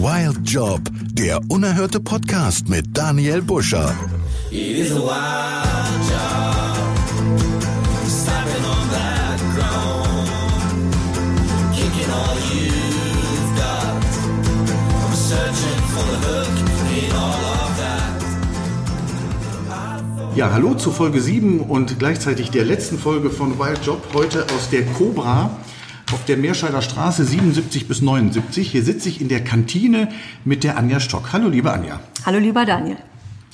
Wild Job, der unerhörte Podcast mit Daniel Buscher. It is a wild job. Stomping on that ground. Kicking all you've got. I'm searching for the hook in all of that. Ja, hallo zu Folge 7 und gleichzeitig der letzten Folge von Wild Job. Heute aus der Cobra auf der Meerscheider Straße 77 bis 79. Hier sitze ich in der Kantine mit der Anja Stock. Hallo, liebe Anja. Hallo lieber Daniel.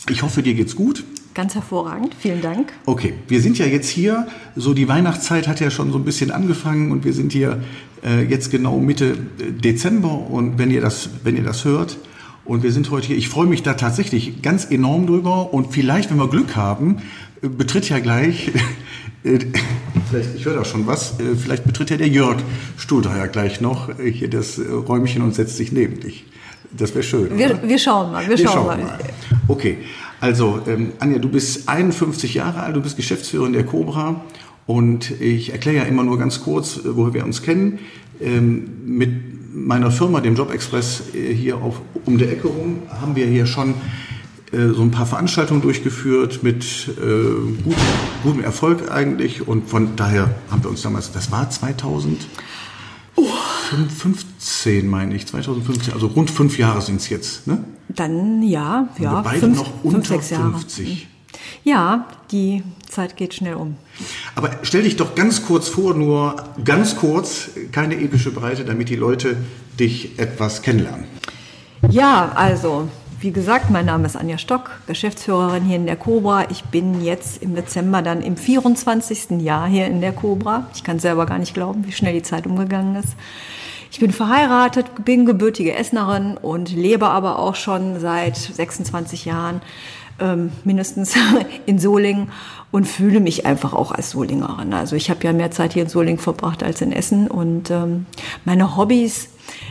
Ich hoffe, dir geht's gut. Ganz hervorragend, vielen Dank. Okay, wir sind ja jetzt hier, so die Weihnachtszeit hat ja schon so ein bisschen angefangen und wir sind hier äh, jetzt genau Mitte äh, Dezember und wenn ihr das, wenn ihr das hört und wir sind heute hier, ich freue mich da tatsächlich ganz enorm drüber und vielleicht, wenn wir Glück haben, äh, betritt ja gleich, vielleicht, ich höre da schon was, äh, vielleicht betritt ja der Jörg Stuhltreier gleich noch äh, hier das äh, Räumchen und setzt sich neben dich. Das wäre schön. Wir, wir schauen mal, wir, schauen, mal. Okay, also ähm, Anja, du bist 51 Jahre alt, du bist Geschäftsführerin der Cobra und ich erkläre ja immer nur ganz kurz, äh, woher wir uns kennen. Ähm, mit meiner Firma, dem Job Express, äh, hier auf, um der Ecke rum, haben wir hier schon äh, so ein paar Veranstaltungen durchgeführt mit äh, gutem, gutem Erfolg eigentlich und von daher haben wir uns damals, das war 2000. 15 meine ich, 2015, also rund fünf Jahre sind es jetzt, ne? Dann ja, Und ja, wir beide fünf, noch fünf, unter Jahre. 50. Ja, die Zeit geht schnell um. Aber stell dich doch ganz kurz vor, nur ganz kurz, keine epische Breite, damit die Leute dich etwas kennenlernen. Ja, also wie gesagt, mein Name ist Anja Stock, Geschäftsführerin hier in der Cobra. Ich bin jetzt im Dezember dann im 24. Jahr hier in der Cobra. Ich kann selber gar nicht glauben, wie schnell die Zeit umgegangen ist. Ich bin verheiratet, bin gebürtige Essenerin und lebe aber auch schon seit 26 Jahren ähm, mindestens in Solingen und fühle mich einfach auch als Solingerin. Also ich habe ja mehr Zeit hier in Solingen verbracht als in Essen und ähm, meine Hobbys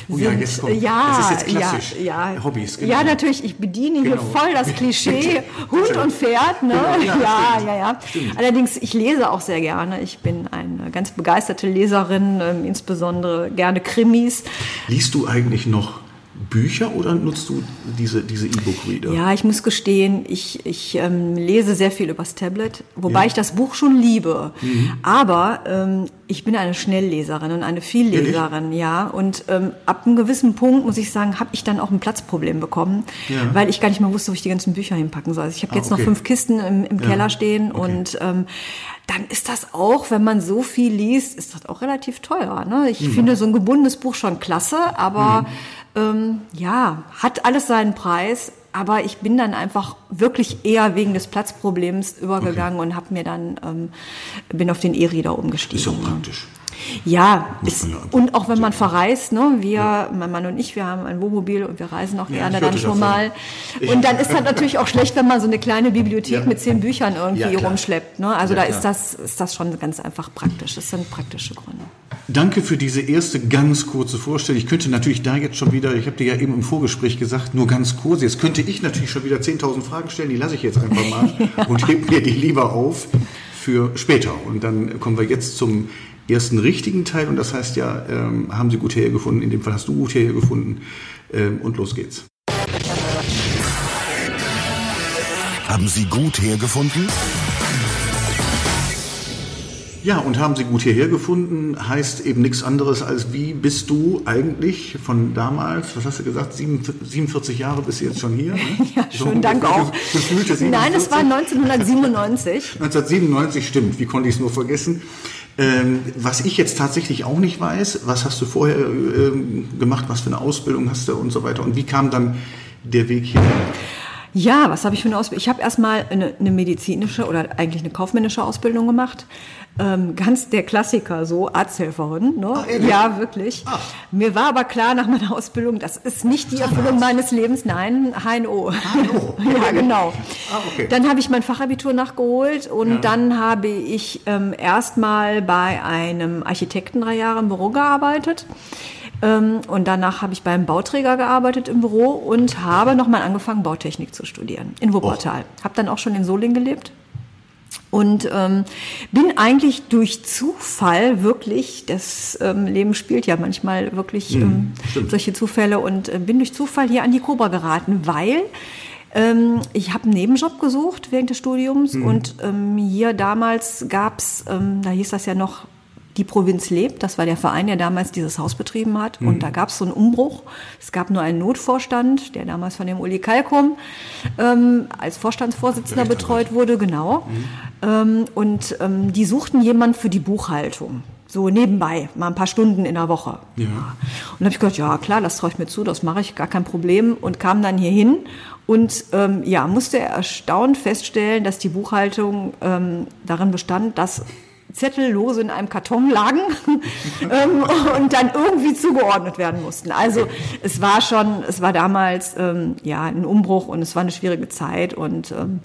Oh sind, ja, jetzt kommt- ja, das ist jetzt klassisch. Ja, ja. Hobbys, genau. Ja, natürlich, ich bediene hier Genau. voll das Klischee Hund und Pferd, ne? Genau, ja, ja, ja, ja. Allerdings, ich lese auch sehr gerne. Ich bin eine ganz begeisterte Leserin, ähm, insbesondere gerne Krimis. Liest du eigentlich noch Bücher oder nutzt du diese, diese E-Book-Reader? Ja, ich muss gestehen, ich, ich ähm, lese sehr viel übers Tablet, wobei Ja. ich das Buch schon liebe. Aber ähm, ich bin eine Schnellleserin und eine Vielleserin, ja. Und ähm, ab einem gewissen Punkt, muss ich sagen, habe ich dann auch ein Platzproblem bekommen, Ja. weil ich gar nicht mehr wusste, wo ich die ganzen Bücher hinpacken soll. Also ich habe Ah, jetzt okay. noch fünf Kisten im, im Ja, Keller stehen okay. und ähm, dann ist das auch, wenn man so viel liest, ist das auch relativ teuer. Ne? Ich Mhm. finde so ein gebundenes Buch schon klasse, aber ähm, ja, hat alles seinen Preis. Aber ich bin dann einfach wirklich eher wegen des Platzproblems übergegangen und habe mir dann ähm, bin auf den E-Reader umgestiegen. Ist auch praktisch. Ja, ist, ja und auch wenn man verreist, ne, wir, mein Mann und ich, wir haben ein Wohnmobil und wir reisen auch Ja, gerne ich dann schon davon. mal. Und dann ist das natürlich auch schlecht, wenn man so eine kleine Bibliothek Ja. mit zehn Büchern irgendwie Ja, rumschleppt. Ne? Also Ja, da ist das, ist das schon ganz einfach praktisch. Das sind praktische Gründe. Danke für diese erste ganz kurze Vorstellung. Ich könnte natürlich da jetzt schon wieder, ich habe dir ja eben im Vorgespräch gesagt, nur ganz kurz. Jetzt könnte ich natürlich schon wieder 10.000 Fragen stellen, die lasse ich jetzt einfach mal und heb mir die lieber auf für später. Und dann kommen wir jetzt zum ersten richtigen Teil und das heißt ja, ähm, haben Sie gut hergefunden, in dem Fall hast du gut hergefunden ähm, und los geht's. Haben Sie gut hergefunden? Ja, und haben Sie gut hierher gefunden, heißt eben nichts anderes als, wie bist du eigentlich von damals, was hast du gesagt, 47 Jahre bist du jetzt schon hier? ne? Ja, So schönen Dank auch. Gefühlte 47. Nein, es war 1997. 1997, stimmt, wie konnte ich es nur vergessen? Ähm, was ich jetzt tatsächlich auch nicht weiß, was hast du vorher ähm, gemacht, was für eine Ausbildung hast du und so weiter und wie kam dann der Weg hier? Ja, was habe ich für eine Ausbildung? Ich habe erstmal eine, eine medizinische oder eigentlich eine kaufmännische Ausbildung gemacht. Ähm, ganz der Klassiker, so Arzthelferin. Ne? Ach, ja, wirklich. Ach. Mir war aber klar nach meiner Ausbildung, das ist nicht die Erfüllung meines Lebens. Nein, HNO. HNO. ja, genau. Ah, okay. Dann habe ich mein Fachabitur nachgeholt und Ja. dann habe ich ähm, erstmal bei einem Architekten drei Jahre im Büro gearbeitet. Ähm, und danach habe ich beim Bauträger gearbeitet im Büro und habe nochmal angefangen, Bautechnik zu studieren in Wuppertal. Habe dann auch schon in Solingen gelebt. Und ähm, bin eigentlich durch Zufall wirklich, das ähm, Leben spielt ja manchmal wirklich ähm, solche Zufälle und äh, bin durch Zufall hier an die Cobra geraten, weil ähm, ich habe einen Nebenjob gesucht während des Studiums und ähm, hier damals gab's, ähm, da hieß das ja noch die Provinz lebt, das war der Verein, der damals dieses Haus betrieben hat. Und da gab es so einen Umbruch. Es gab nur einen Notvorstand, der damals von dem Uli Kalkum ähm, als Vorstandsvorsitzender betreut wurde, genau. Ähm, und ähm, die suchten jemanden für die Buchhaltung. So nebenbei, mal ein paar Stunden in der Woche. Ja. Und dann habe ich gedacht, ja klar, das traue ich mir zu, das mache ich, gar kein Problem. Und kam dann hier hin und ähm, ja, musste erstaunt feststellen, dass die Buchhaltung ähm, darin bestand, dass Zettel lose in einem Karton lagen ähm, und dann irgendwie zugeordnet werden mussten. Also es war schon, es war damals ähm, ja ein Umbruch und es war eine schwierige Zeit und ähm,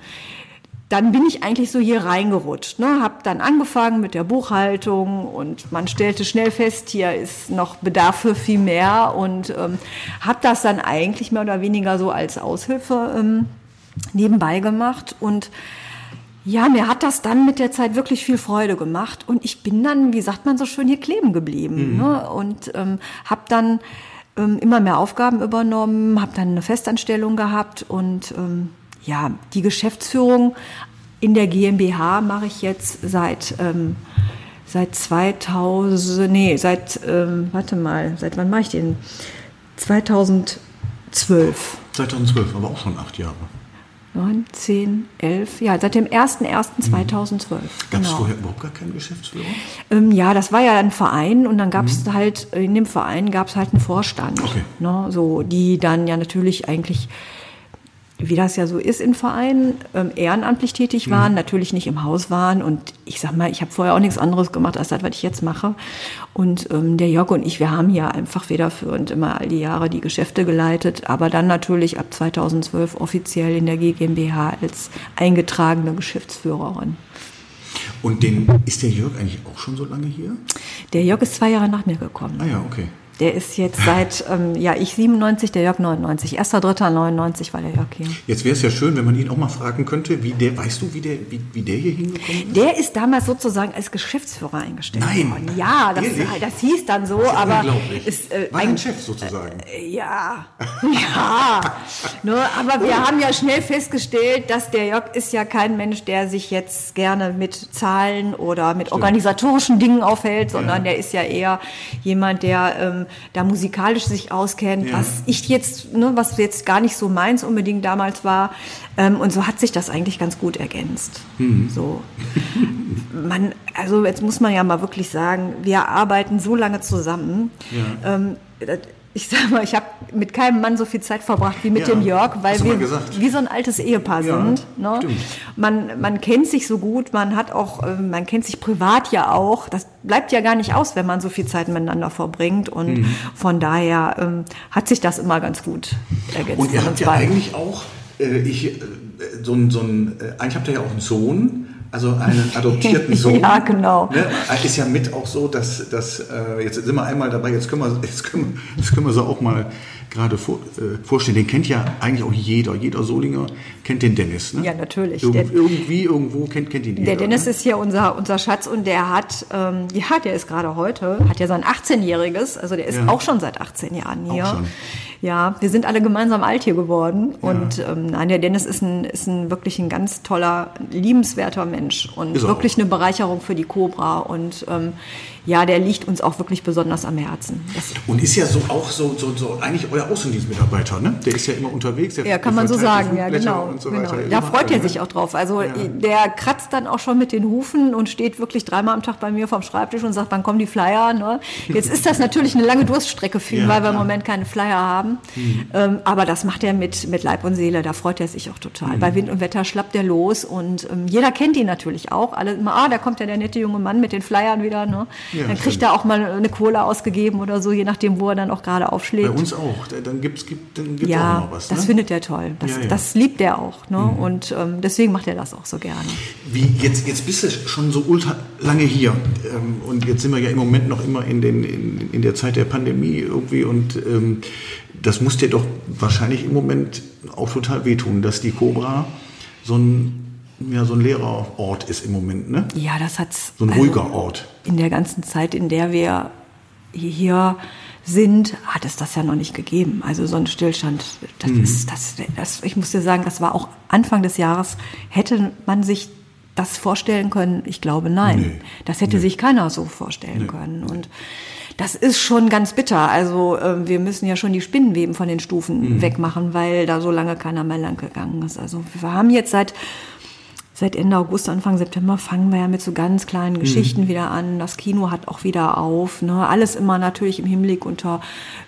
dann bin ich eigentlich so hier reingerutscht. Ne? Hab dann angefangen mit der Buchhaltung und man stellte schnell fest, hier ist noch Bedarf für viel mehr und ähm, habe das dann eigentlich mehr oder weniger so als Aushilfe ähm, nebenbei gemacht und ja, mir hat das dann mit der Zeit wirklich viel Freude gemacht und ich bin dann, wie sagt man so schön, hier kleben geblieben ne? und ähm, habe dann ähm, immer mehr Aufgaben übernommen, habe dann eine Festanstellung gehabt und ähm, ja, die Geschäftsführung in der GmbH mache ich jetzt seit ähm, seit 2000, nee, seit ähm, warte mal, seit wann mache ich den? 2012. 2012, aber auch schon acht Jahre. 9, 10, 11, ja, seit dem 01.01.2012. Gab es vorher überhaupt gar keinen Geschäftsführer? Ähm, ja, das war ja ein Verein und dann gab es halt, in dem Verein gab es halt einen Vorstand. Okay. Ne, so, die dann ja natürlich eigentlich, wie das ja so ist in Vereinen, ähm, ehrenamtlich tätig waren, natürlich nicht im Haus waren. Und ich sag mal, ich habe vorher auch nichts anderes gemacht, als das, was ich jetzt mache. Und ähm, der Jörg und ich, wir haben hier einfach federführend immer all die Jahre die Geschäfte geleitet, aber dann natürlich ab 2012 offiziell in der GmbH als eingetragene Geschäftsführerin. Und den, ist der Jörg eigentlich auch schon so lange hier? Der Jörg ist zwei Jahre nach mir gekommen. Ah ja, okay. Der ist jetzt seit, ähm, ja, ich 97, der Jörg 99. 1.3.99 war der Jörg hier. Jetzt wäre es ja schön, wenn man ihn auch mal fragen könnte, wie der, weißt du, wie der, wie, wie der hier hingekommen ist? Der ist damals sozusagen als Geschäftsführer eingestellt Nein. worden. Ja, das, das hieß dann so, ja aber ist, äh, War ein ein- Chef sozusagen. Ja, ja. ne, aber wir haben ja schnell festgestellt, dass der Jörg ist ja kein Mensch, der sich jetzt gerne mit Zahlen oder mit organisatorischen Dingen aufhält, sondern der ist ja eher jemand, der ähm, da musikalisch sich auskennt, Ja. was ich jetzt, ne, was jetzt gar nicht so meins unbedingt damals war. Ähm, und so hat sich das eigentlich ganz gut ergänzt. So man, also jetzt muss man ja mal wirklich sagen, wir arbeiten so lange zusammen. Ähm, das- ich sag mal, ich habe mit keinem Mann so viel Zeit verbracht wie mit Ja, dem Jörg, weil wir wie so ein altes Ehepaar Ja, sind. Ne? Man, man kennt sich so gut, man hat auch, ähm, man kennt sich privat ja auch. Das bleibt ja gar nicht aus, wenn man so viel Zeit miteinander verbringt. Und Mhm. von daher ähm, hat sich das immer ganz gut ergänzt. Und ihr habt ja beiden. eigentlich auch, äh, ich, äh, so ein, so ein, äh, eigentlich habt ihr ja auch einen Sohn, also einen adoptierten Sohn. Ja, genau. Ne? Ist ja mit auch so, dass, dass äh, jetzt sind wir einmal dabei, jetzt können wir, jetzt können wir, jetzt können wir so auch mal gerade vor, äh, vorstellen. Den kennt ja eigentlich auch jeder, jeder Solinger kennt den Dennis. Ne? Ja, natürlich. Irgend, Der- irgendwie, irgendwo kennt, kennt ihn jeder. Der Dennis ne? ist hier unser, unser Schatz und der hat, ähm, ja, der ist gerade heute, hat ja sein 18-jähriges, also der ist Ja. auch schon seit 18 Jahren hier. Auch schon. Ja, wir sind alle gemeinsam alt hier geworden. Und ähm, nein, der Dennis ist ein, ist ein wirklich ein ganz toller, liebenswerter Mensch und wirklich eine Bereicherung für die Cobra. Und ähm, ja, der liegt uns auch wirklich besonders am Herzen. Das, Und ist ja so auch so, so, so eigentlich euer Außendienstmitarbeiter, ne? Der ist ja immer unterwegs. Der, Ja, kann man so sagen, ja, genau. So genau. Da freut er sich ne? auch drauf. Also der kratzt dann auch schon mit den Hufen und steht wirklich dreimal am Tag bei mir vom Schreibtisch und sagt, wann kommen die Flyer? Ne? Jetzt ist das natürlich eine lange Durststrecke für ihn, Ja, weil wir im klar. Moment keine Flyer haben. Ähm, aber das macht er mit, mit Leib und Seele, da freut er sich auch total. Bei Wind und Wetter schlappt er los und ähm, jeder kennt ihn natürlich auch. Alle immer, ah, da kommt ja der nette junge Mann mit den Flyern wieder. Ne? Ja, dann kriegt stimmt. er auch mal eine Cola ausgegeben oder so, je nachdem, wo er dann auch gerade aufschlägt. Bei uns auch. Da- Dann gibt's, gibt dann gibt's auch Ja, noch was. das ne? findet er toll. Das, Ja, Mhm. ja. das liebt er auch. Ne? Und ähm, deswegen macht er das auch so gerne. Wie, jetzt, jetzt bist du schon so ultra lange hier. Ähm, und jetzt sind wir ja im Moment noch immer in, den, in, in der Zeit der Pandemie irgendwie. Und ähm, das muss dir doch wahrscheinlich im Moment auch total wehtun, dass die Cobra so ein ja so ein leerer Ort ist im Moment, ne? Ja, das hat's. So ein also ruhiger Ort. In der ganzen Zeit, in der wir hier sind, hat es das ja noch nicht gegeben. Also so ein Stillstand, das Mhm. ist, das, das, ich muss dir sagen, das war auch Anfang des Jahres, hätte man sich das vorstellen können? Ich glaube, nein. Nee. Das hätte sich keiner so vorstellen können. Und das ist schon ganz bitter. Also äh, wir müssen ja schon die Spinnenweben von den Stufen Mhm. wegmachen, weil da so lange keiner mehr lang gegangen ist. Also wir haben jetzt seit Seit Ende August, Anfang September fangen wir ja mit so ganz kleinen Geschichten wieder an. Das Kino hat auch wieder auf. Ne? Alles immer natürlich im Hinblick unter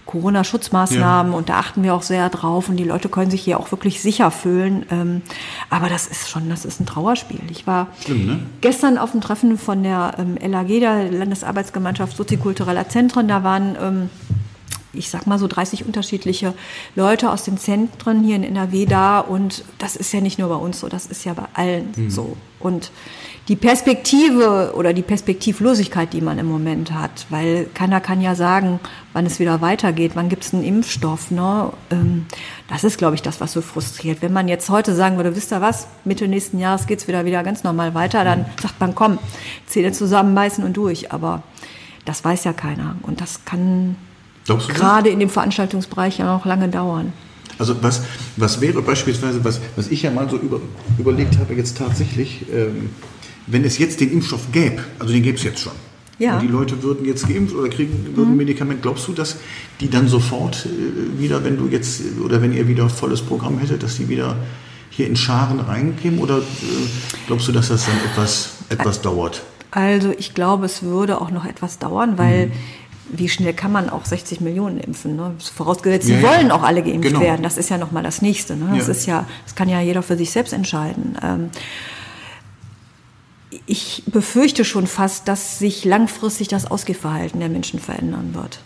Corona-Schutzmaßnahmen und da achten wir auch sehr drauf und die Leute können sich hier auch wirklich sicher fühlen. Ähm, aber das ist schon, das ist ein Trauerspiel. Ich war Schlimm, ne? gestern auf dem Treffen von der ähm, LAG, der Landesarbeitsgemeinschaft Soziokultureller Zentren. Da waren ähm, ich sag mal so 30 unterschiedliche Leute aus den Zentren hier in NRW da und das ist ja nicht nur bei uns so, das ist ja bei allen so. Und die Perspektive oder die Perspektivlosigkeit, die man im Moment hat, weil keiner kann ja sagen, wann es wieder weitergeht, wann gibt es einen Impfstoff, ne? Ähm, das ist, glaube ich, das, was so frustriert. Wenn man jetzt heute sagen würde, wisst ihr was, Mitte nächsten Jahres geht's wieder wieder ganz normal weiter, dann sagt man, komm, Zähne zusammenbeißen und durch. Aber das weiß ja keiner und das kann Glaubst du das? gerade in dem Veranstaltungsbereich ja noch lange dauern. Also was, was wäre beispielsweise, was, was ich ja mal so über, überlegt habe, jetzt tatsächlich, ähm, wenn es jetzt den Impfstoff gäbe, also den gäbe es jetzt schon. Ja. Und die Leute würden jetzt geimpft oder kriegen würden ein Medikament. Glaubst du, dass die dann sofort äh, wieder, wenn du jetzt oder wenn ihr wieder volles Programm hättet, dass die wieder hier in Scharen reinkämen? Oder äh, glaubst du, dass das dann etwas, etwas dauert? Also ich glaube, es würde auch noch etwas dauern, weil wie schnell kann man auch 60 Millionen impfen? Ne? Vorausgesetzt, sie Ja, ja. wollen auch alle geimpft Genau. werden. Das ist ja noch mal das Nächste. Ne? Das Ja. ist ja, das kann ja jeder für sich selbst entscheiden. Ähm, ich befürchte schon fast, dass sich langfristig das Ausgehverhalten der Menschen verändern wird.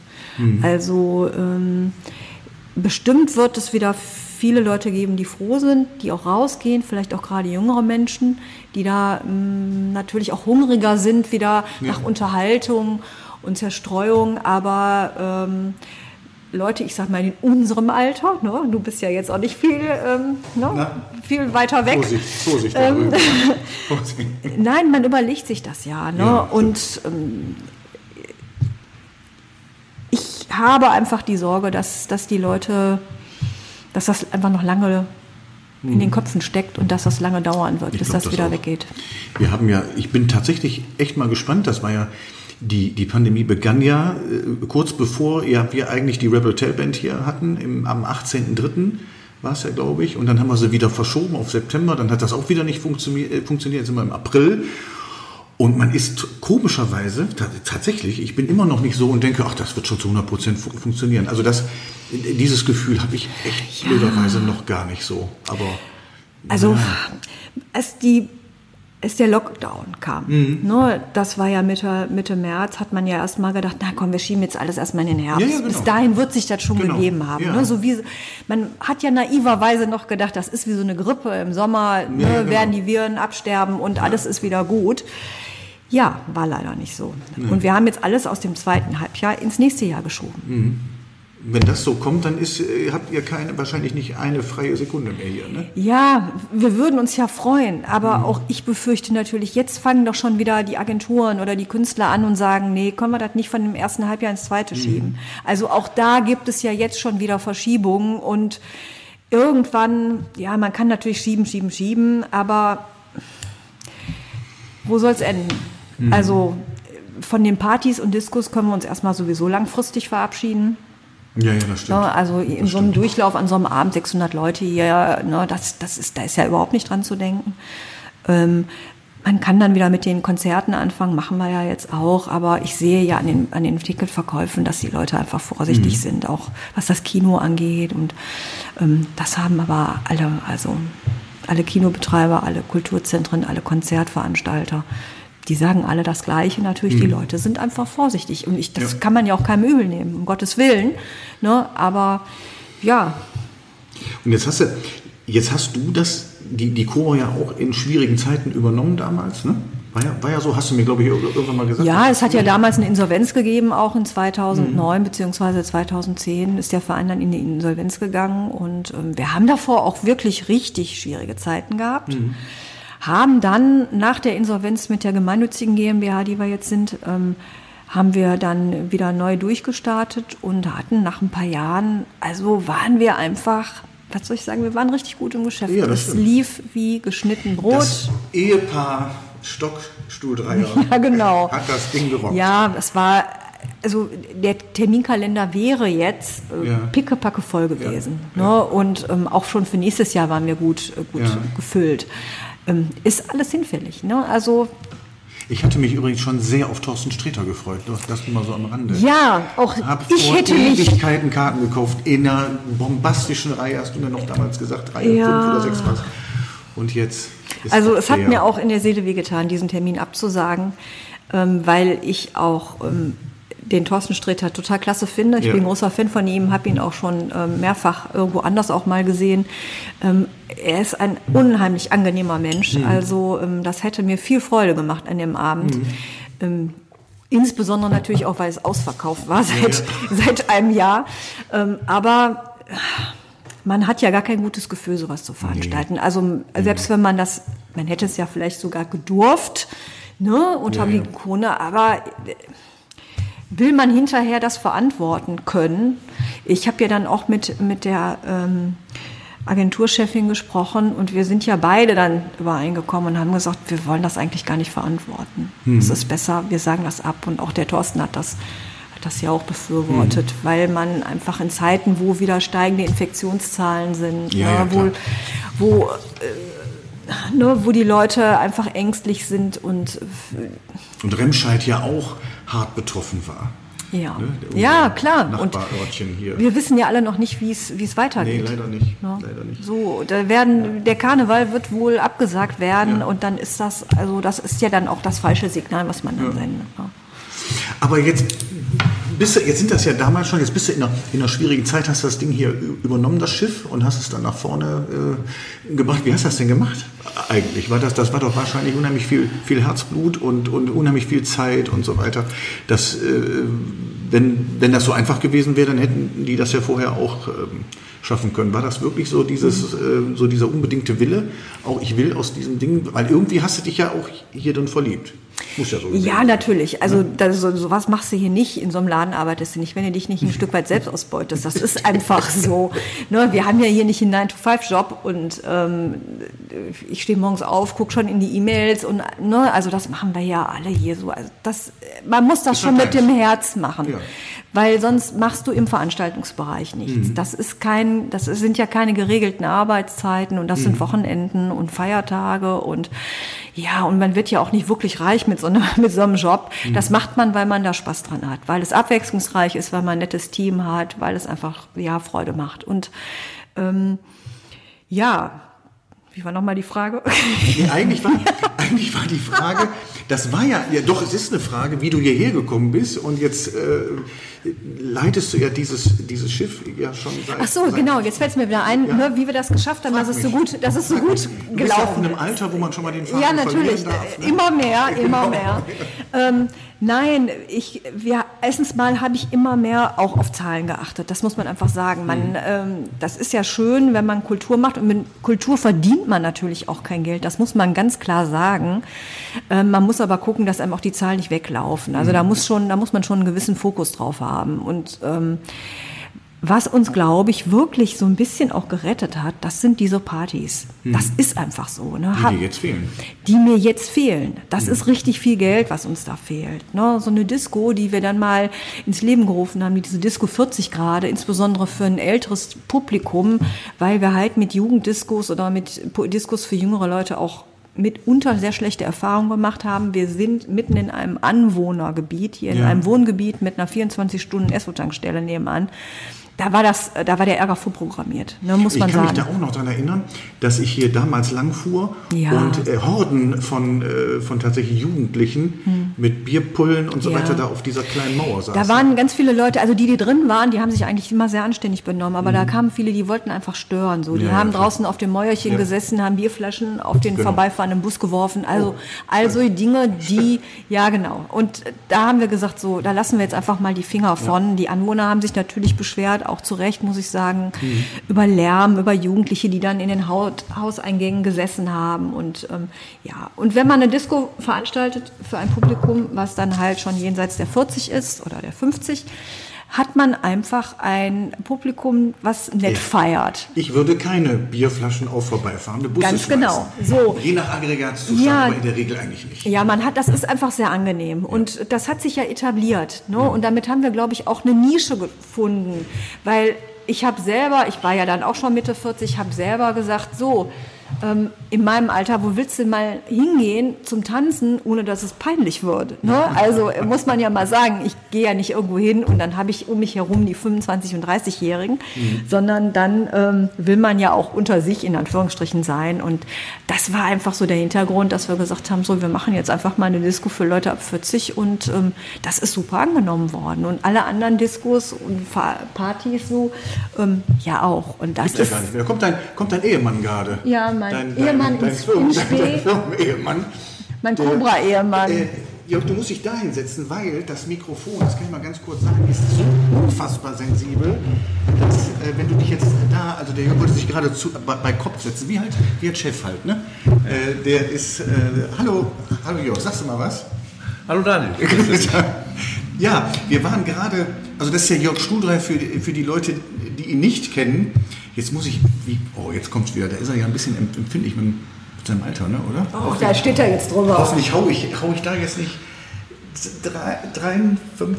Also ähm, bestimmt wird es wieder viele Leute geben, die froh sind, die auch rausgehen, vielleicht auch gerade jüngere Menschen, die da ähm, natürlich auch hungriger sind, wieder nach Unterhaltung und Zerstreuung, aber ähm, Leute, ich sag mal in unserem Alter, ne, du bist ja jetzt auch nicht viel, ähm, ne, Na? viel weiter weg. Vorsicht, Vorsicht. Ähm. Vorsicht. Nein, man überlegt sich das ja. Ne? Ja, und ähm, ich habe einfach die Sorge, dass, dass die Leute, dass das einfach noch lange in den Köpfen steckt und dass das lange dauern wird, Ich bis glaub das wieder auch. weggeht. Wir haben ja, ich bin tatsächlich echt mal gespannt. Das war ja, die, die Pandemie begann ja äh, kurz bevor ja, wir eigentlich die Rebel Tail Band hier hatten, im, am 18.03. war es ja, glaube ich. Und dann haben wir sie wieder verschoben auf September. Dann hat das auch wieder nicht funktio- äh, funktioniert. Jetzt sind wir im April. Und man ist komischerweise, ta- tatsächlich, ich bin immer noch nicht so und denke, ach, das wird schon zu 100 Prozent fu funktionieren. Also das, dieses Gefühl habe ich echt blöderweise noch gar nicht so. Aber Also als die als der Lockdown kam, Mhm. ne, das war ja Mitte, Mitte März, hat man ja erstmal gedacht, na komm, wir schieben jetzt alles erstmal in den Herbst. Ja, ja, genau. Bis dahin wird sich das schon Genau, gegeben haben. ja. Ne? So wie, man hat ja naiverweise noch gedacht, das ist wie so eine Grippe im Sommer, ne, genau. werden die Viren absterben und alles ist wieder gut. Ja, war leider nicht so. Und wir haben jetzt alles aus dem zweiten Halbjahr ins nächste Jahr geschoben. Wenn das so kommt, dann ist, äh, habt ihr keine, wahrscheinlich nicht eine freie Sekunde mehr hier. Ne? Ja, wir würden uns ja freuen, aber auch ich befürchte natürlich, jetzt fangen doch schon wieder die Agenturen oder die Künstler an und sagen, nee, können wir das nicht von dem ersten Halbjahr ins zweite schieben. Also auch da gibt es ja jetzt schon wieder Verschiebungen und irgendwann, ja, man kann natürlich schieben, schieben, schieben, aber wo soll es enden? Also von den Partys und Diskos können wir uns erstmal sowieso langfristig verabschieden. Ja, ja, das stimmt. Ne, also in so einem Durchlauf an so einem Abend 600 Leute hier, ne, das, das ist, da ist ja überhaupt nicht dran zu denken. Ähm, man kann dann wieder mit den Konzerten anfangen, machen wir ja jetzt auch, aber ich sehe ja an den, an den Ticketverkäufen, dass die Leute einfach vorsichtig sind, auch was das Kino angeht. Und ähm, das haben aber alle, also alle Kinobetreiber, alle Kulturzentren, alle Konzertveranstalter, die sagen alle das Gleiche. Natürlich, die Leute sind einfach vorsichtig. Und ich, das Ja. kann man ja auch keinem übel nehmen, um Gottes Willen. Ne? Aber ja, Und jetzt hast du, jetzt hast du das, die, die Chor ja auch in schwierigen Zeiten übernommen damals, ne? War ja, war ja so, hast du mir, glaube ich, irgendwann mal gesagt. Ja, es hat ja damals eine Insolvenz gegeben, auch in 2009 beziehungsweise 2010 ist der Verein dann in die Insolvenz gegangen und ähm, wir haben davor auch wirklich richtig schwierige Zeiten gehabt. Haben dann nach der Insolvenz mit der gemeinnützigen GmbH, die wir jetzt sind, ähm, haben wir dann wieder neu durchgestartet und hatten nach ein paar Jahren, also waren wir einfach, was soll ich sagen, wir waren richtig gut im Geschäft. Ja, das es lief wie geschnitten Brot. Das Ehepaar Stockstuhldreier Ja, genau. hat das Ding gerockt. Ja, es war, also der Terminkalender wäre jetzt äh, Ja. pickepacke voll gewesen. Ne? Und ähm, auch schon für nächstes Jahr waren wir gut, äh, gut Ja. gefüllt. Ähm, ist alles hinfällig. Ne? Also Ich hatte mich übrigens schon sehr auf Thorsten Sträter gefreut. Das nur mal so am Rande. ja, auch Hab ich vor hätte mich Ewigkeiten Karten gekauft. In einer bombastischen Reihe, hast du mir noch damals gesagt, Reihe Ja. 5 oder 6 was. Und jetzt Also es hat mir auch in der Seele wehgetan, diesen Termin abzusagen, ähm, weil ich auch ähm, den Thorsten Sträter total klasse finde. Ich Ja. bin ein großer Fan von ihm, habe ihn auch schon ähm, mehrfach irgendwo anders auch mal gesehen. Ähm, er ist ein unheimlich angenehmer Mensch. Mhm. Also ähm, das hätte mir viel Freude gemacht an dem Abend. Mhm. Ähm, Insbesondere natürlich auch, weil es ausverkauft war seit, seit einem Jahr. Ähm, aber man hat ja gar kein gutes Gefühl, sowas zu veranstalten. Also selbst wenn man das, man hätte es ja vielleicht sogar gedurft, ne, unter Ja, ja. ja, Corona, aber äh, will man hinterher das verantworten können? Ich habe ja dann auch mit, mit der ähm, Agenturchefin gesprochen und wir sind ja beide dann übereingekommen und haben gesagt, wir wollen das eigentlich gar nicht verantworten. Es ist besser, wir sagen das ab und auch der Thorsten hat das hat das ja auch befürwortet, weil man einfach in Zeiten, wo wieder steigende Infektionszahlen sind, Ja, ja, ne, wo, wo, äh, ne, wo die Leute einfach ängstlich sind und Und Remscheid ja auch hart betroffen war. ja, Ne, ja klar. Und Nachbarörtchen hier. wir wissen ja alle noch nicht, wie es wie es Nee, weitergeht. leider nicht. Ne? Leider nicht. So, da werden der Karneval wird wohl abgesagt werden Ja. und dann ist das also das ist ja dann auch das falsche Signal, was man dann sendet. Ne? Aber jetzt, bist du, jetzt sind das ja damals schon, jetzt bist du in einer, in einer schwierigen Zeit, hast du das Ding hier übernommen, das Schiff, und hast es dann nach vorne äh, gebracht. Wie hast du das denn gemacht eigentlich? War das, das war doch wahrscheinlich unheimlich viel, viel Herzblut und, und unheimlich viel Zeit und so weiter. Das, äh, wenn, wenn das so einfach gewesen wäre, dann hätten die das ja vorher auch ähm, schaffen können. War das wirklich so dieses, äh, so dieser unbedingte Wille? Auch ich will aus diesem Ding, weil irgendwie hast du dich ja auch hier drin verliebt. Muss ja so Ja, sein. natürlich. Also das, so, sowas machst du hier nicht. In so einem Laden arbeitest du nicht, wenn du dich nicht ein Stück weit selbst ausbeutest. Das ist einfach so. Ne, wir haben ja hier nicht einen 9-to-5-Job und ähm, ich stehe morgens auf, gucke schon in die E-Mails und ne, also das machen wir ja alle hier so. Also das, man muss das Ist schon ja mit dem Herz machen. Ja. Weil sonst machst du im Veranstaltungsbereich nichts. Mhm. Das ist kein, das sind ja keine geregelten Arbeitszeiten und das Mhm. sind Wochenenden und Feiertage und ja, und man wird ja auch nicht wirklich reich mit so einem, mit so einem Job. Mhm. Das macht man, weil man da Spaß dran hat, weil es abwechslungsreich ist, weil man ein nettes Team hat, weil es einfach, ja, Freude macht. Und ähm, ja, wie war nochmal die Frage? Nee, eigentlich, war, eigentlich war die Frage, das war ja, ja, doch, es ist eine Frage, wie du hierher gekommen bist und jetzt äh, leitest du ja dieses, dieses Schiff ja schon seit. Ach so, seit, genau, jetzt fällt es mir wieder ein, Ja. ne, wie wir das geschafft haben, dass es so gut, dass es so Frag gut mich. Du bist ja auch gelaufen in einem ist. Alter, wo man schon mal den Faden Ja, natürlich. darf. Ne? Immer mehr, immer Genau. mehr. Ähm, nein, ich, wir, erstens mal habe ich immer mehr auch auf Zahlen geachtet. Das muss man einfach sagen. Man, Mhm. ähm, das ist ja schön, wenn man Kultur macht. Und mit Kultur verdient man natürlich auch kein Geld. Das muss man ganz klar sagen. Ähm, man muss aber gucken, dass einem auch die Zahlen nicht weglaufen. Also da Mhm. muss schon, da muss man schon einen gewissen Fokus drauf haben. Und ähm, was uns, glaube ich, wirklich so ein bisschen auch gerettet hat, das sind diese Partys. Das ist einfach so. Ne? Mhm. Die dir jetzt fehlen. die mir jetzt fehlen. Das ist richtig viel Geld, was uns da fehlt. Ne? So eine Disco, die wir dann mal ins Leben gerufen haben, diese Disco 40 Grad, insbesondere für ein älteres Publikum, weil wir halt mit Jugenddiscos oder mit Discos für jüngere Leute auch mitunter sehr schlechte Erfahrungen gemacht haben. Wir sind mitten in einem Anwohnergebiet, hier in Ja. einem Wohngebiet mit einer 24-Stunden-Esso-Tankstelle nebenan. Da war das, da war der Ärger vorprogrammiert, ne, muss Ich man kann sagen. mich da auch noch daran erinnern, dass ich hier damals lang fuhr Ja. und äh, Horden von, äh, von tatsächlich Jugendlichen mit Bierpullen und so Hm. Ja. weiter da auf dieser kleinen Mauer saßen. Da waren ganz viele Leute, also die, die drin waren, die haben sich eigentlich immer sehr anständig benommen, aber da kamen viele, die wollten einfach stören. So, die Mhm. Ja, haben draußen auf dem Mäuerchen gesessen, haben Bierflaschen auf den Genau. vorbeifahrenden Bus geworfen. Also, Oh. also Dinge, die, ja genau. Und da haben wir gesagt, so, da lassen wir jetzt einfach mal die Finger von. Die Anwohner haben sich natürlich beschwert, halt auch zu Recht, muss ich sagen, über Lärm, über Jugendliche, die dann in den Haut, Hauseingängen gesessen haben und ähm, ja. Und wenn man eine Disco veranstaltet für ein Publikum, was dann halt schon jenseits der 40 ist oder der 50, hat man einfach ein Publikum, was nett feiert. Ich würde keine Bierflaschen auf vorbeifahrende Busse Ganz schmeißen. genau. So. Je nach Aggregatzustand, Ja. aber in der Regel eigentlich nicht. Ja, man hat, das ist einfach sehr angenehm und das hat sich ja etabliert. Ne? Und damit haben wir, glaube ich, auch eine Nische gefunden, weil ich habe selber, ich war ja dann auch schon Mitte 40, habe selber gesagt, so ähm, in meinem Alter, wo willst du mal hingehen zum Tanzen, ohne dass es peinlich wird? Ne? Also muss man ja mal sagen, ich gehe ja nicht irgendwo hin und dann habe ich um mich herum die 25 und 30-Jährigen, sondern dann ähm, will man ja auch unter sich in Anführungsstrichen sein. Und das war einfach so der Hintergrund, dass wir gesagt haben, so wir machen jetzt einfach mal eine Disco für Leute ab 40 und ähm, das ist super angenommen worden. Und alle anderen Diskos und Partys so, ähm, ja auch. Und das Gibt's ja ist gar nicht mehr. Da kommt dein, kommt dein Ehemann gerade. Ja, mein dein, Ehemann dein, in dein, Spee. dein Firmen-Ehemann. mein Cobra-Ehemann. Äh, Jörg, du musst dich da hinsetzen, weil das Mikrofon, das kann ich mal ganz kurz sagen, ist so unfassbar sensibel, dass äh, wenn du dich jetzt da, also der Jörg wollte sich gerade zu, bei, bei Kopf setzen, wie halt, wie halt Chef halt, ne? Äh, der ist, äh, hallo, hallo Jörg, sagst du mal was? Hallo Daniel. Ja, wir waren gerade, also das ist der Jörg Stuhlrei für, für die Leute, die ihn nicht kennen. Jetzt muss ich, wie, oh, jetzt kommt's wieder, da ist er ja ein bisschen em- empfindlich mit, mit seinem Alter, ne, oder? oh, da steht er jetzt drüber. Hoffentlich hau ich, hau ich da jetzt nicht drei, drei, fünf,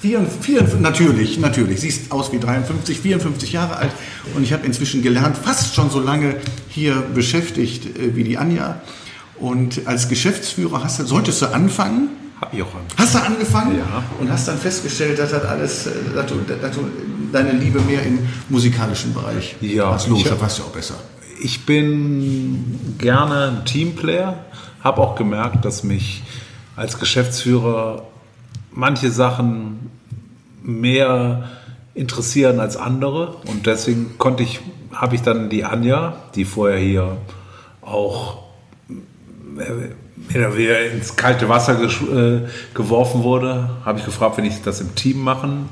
vier, vier, natürlich, natürlich. Siehst aus wie 53, 54 Jahre alt und ich habe inzwischen gelernt, fast schon so lange hier beschäftigt äh, wie die Anja. Und als Geschäftsführer hast du, solltest du anfangen. Hab ich auch an. Hast du angefangen Ja. und hast dann festgestellt, dass das alles, äh, dass du, dass du deine Liebe mehr im musikalischen Bereich Ja, hast. Logisch, das weißt du auch besser. Ich bin gerne ein Teamplayer, habe auch gemerkt, dass mich als Geschäftsführer manche Sachen mehr interessieren als andere und deswegen konnte ich, habe ich dann die Anja, die vorher hier auch äh, oder weniger ins kalte Wasser äh, geworfen wurde, habe ich gefragt, wenn ich das im Team machen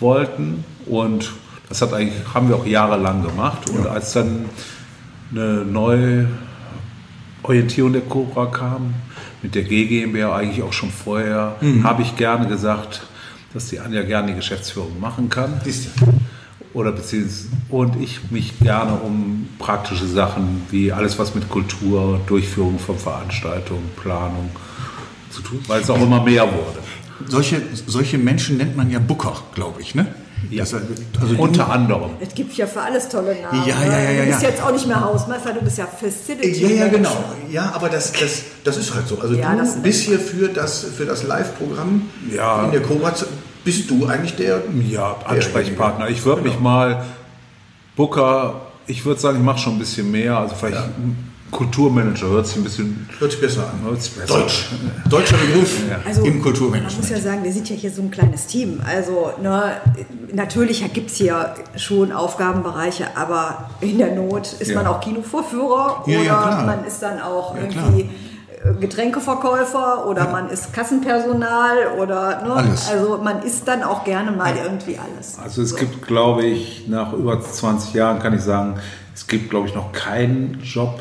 wollten und das hat eigentlich, haben wir auch jahrelang gemacht und als dann eine neue Orientierung der Cobra kam, mit der GmbH eigentlich auch schon vorher, habe ich gerne gesagt, dass die Anja gerne die Geschäftsführung machen kann. Siehst du. Oder beziehungsweise, und ich mich gerne um praktische Sachen wie alles, was mit Kultur, Durchführung von Veranstaltungen, Planung zu tun, weil es auch immer mehr wurde. Solche, solche Menschen nennt man ja Booker, glaube ich, ne? Ja. Das, also Unter anderem. Es gibt ja für alles tolle Namen. Ja, ja, ja, ja, Du bist ja. jetzt auch nicht mehr Hausmeister, du bist ja Facility. Ja, ja, genau. Ja, aber das, das, das ist halt so. Also Ja, du das- bist hier für das, für das Live-Programm Ja. in der Cobra. Bist du eigentlich der? Ja, Ansprechpartner. Ich würde mich mal, Booker, ich würde sagen, ich mache schon ein bisschen mehr. Also vielleicht Kulturmanager hört sich ein bisschen Hört sich besser an. hört sich besser Deutsch. Deutscher Begriff Also, im Man muss ja sagen, wir sind ja hier so ein kleines Team. Also ne, natürlich gibt es hier schon Aufgabenbereiche, aber in der Not ist Ja. man auch Kinovorführer Ja, oder ja, klar. man ist dann auch Ja, irgendwie äh, Getränkeverkäufer oder man ist Kassenpersonal oder ne, Alles. also man ist dann auch gerne mal irgendwie alles. Also es gibt, glaube ich, nach über 20 Jahren kann ich sagen, es gibt, glaube ich, noch keinen Job,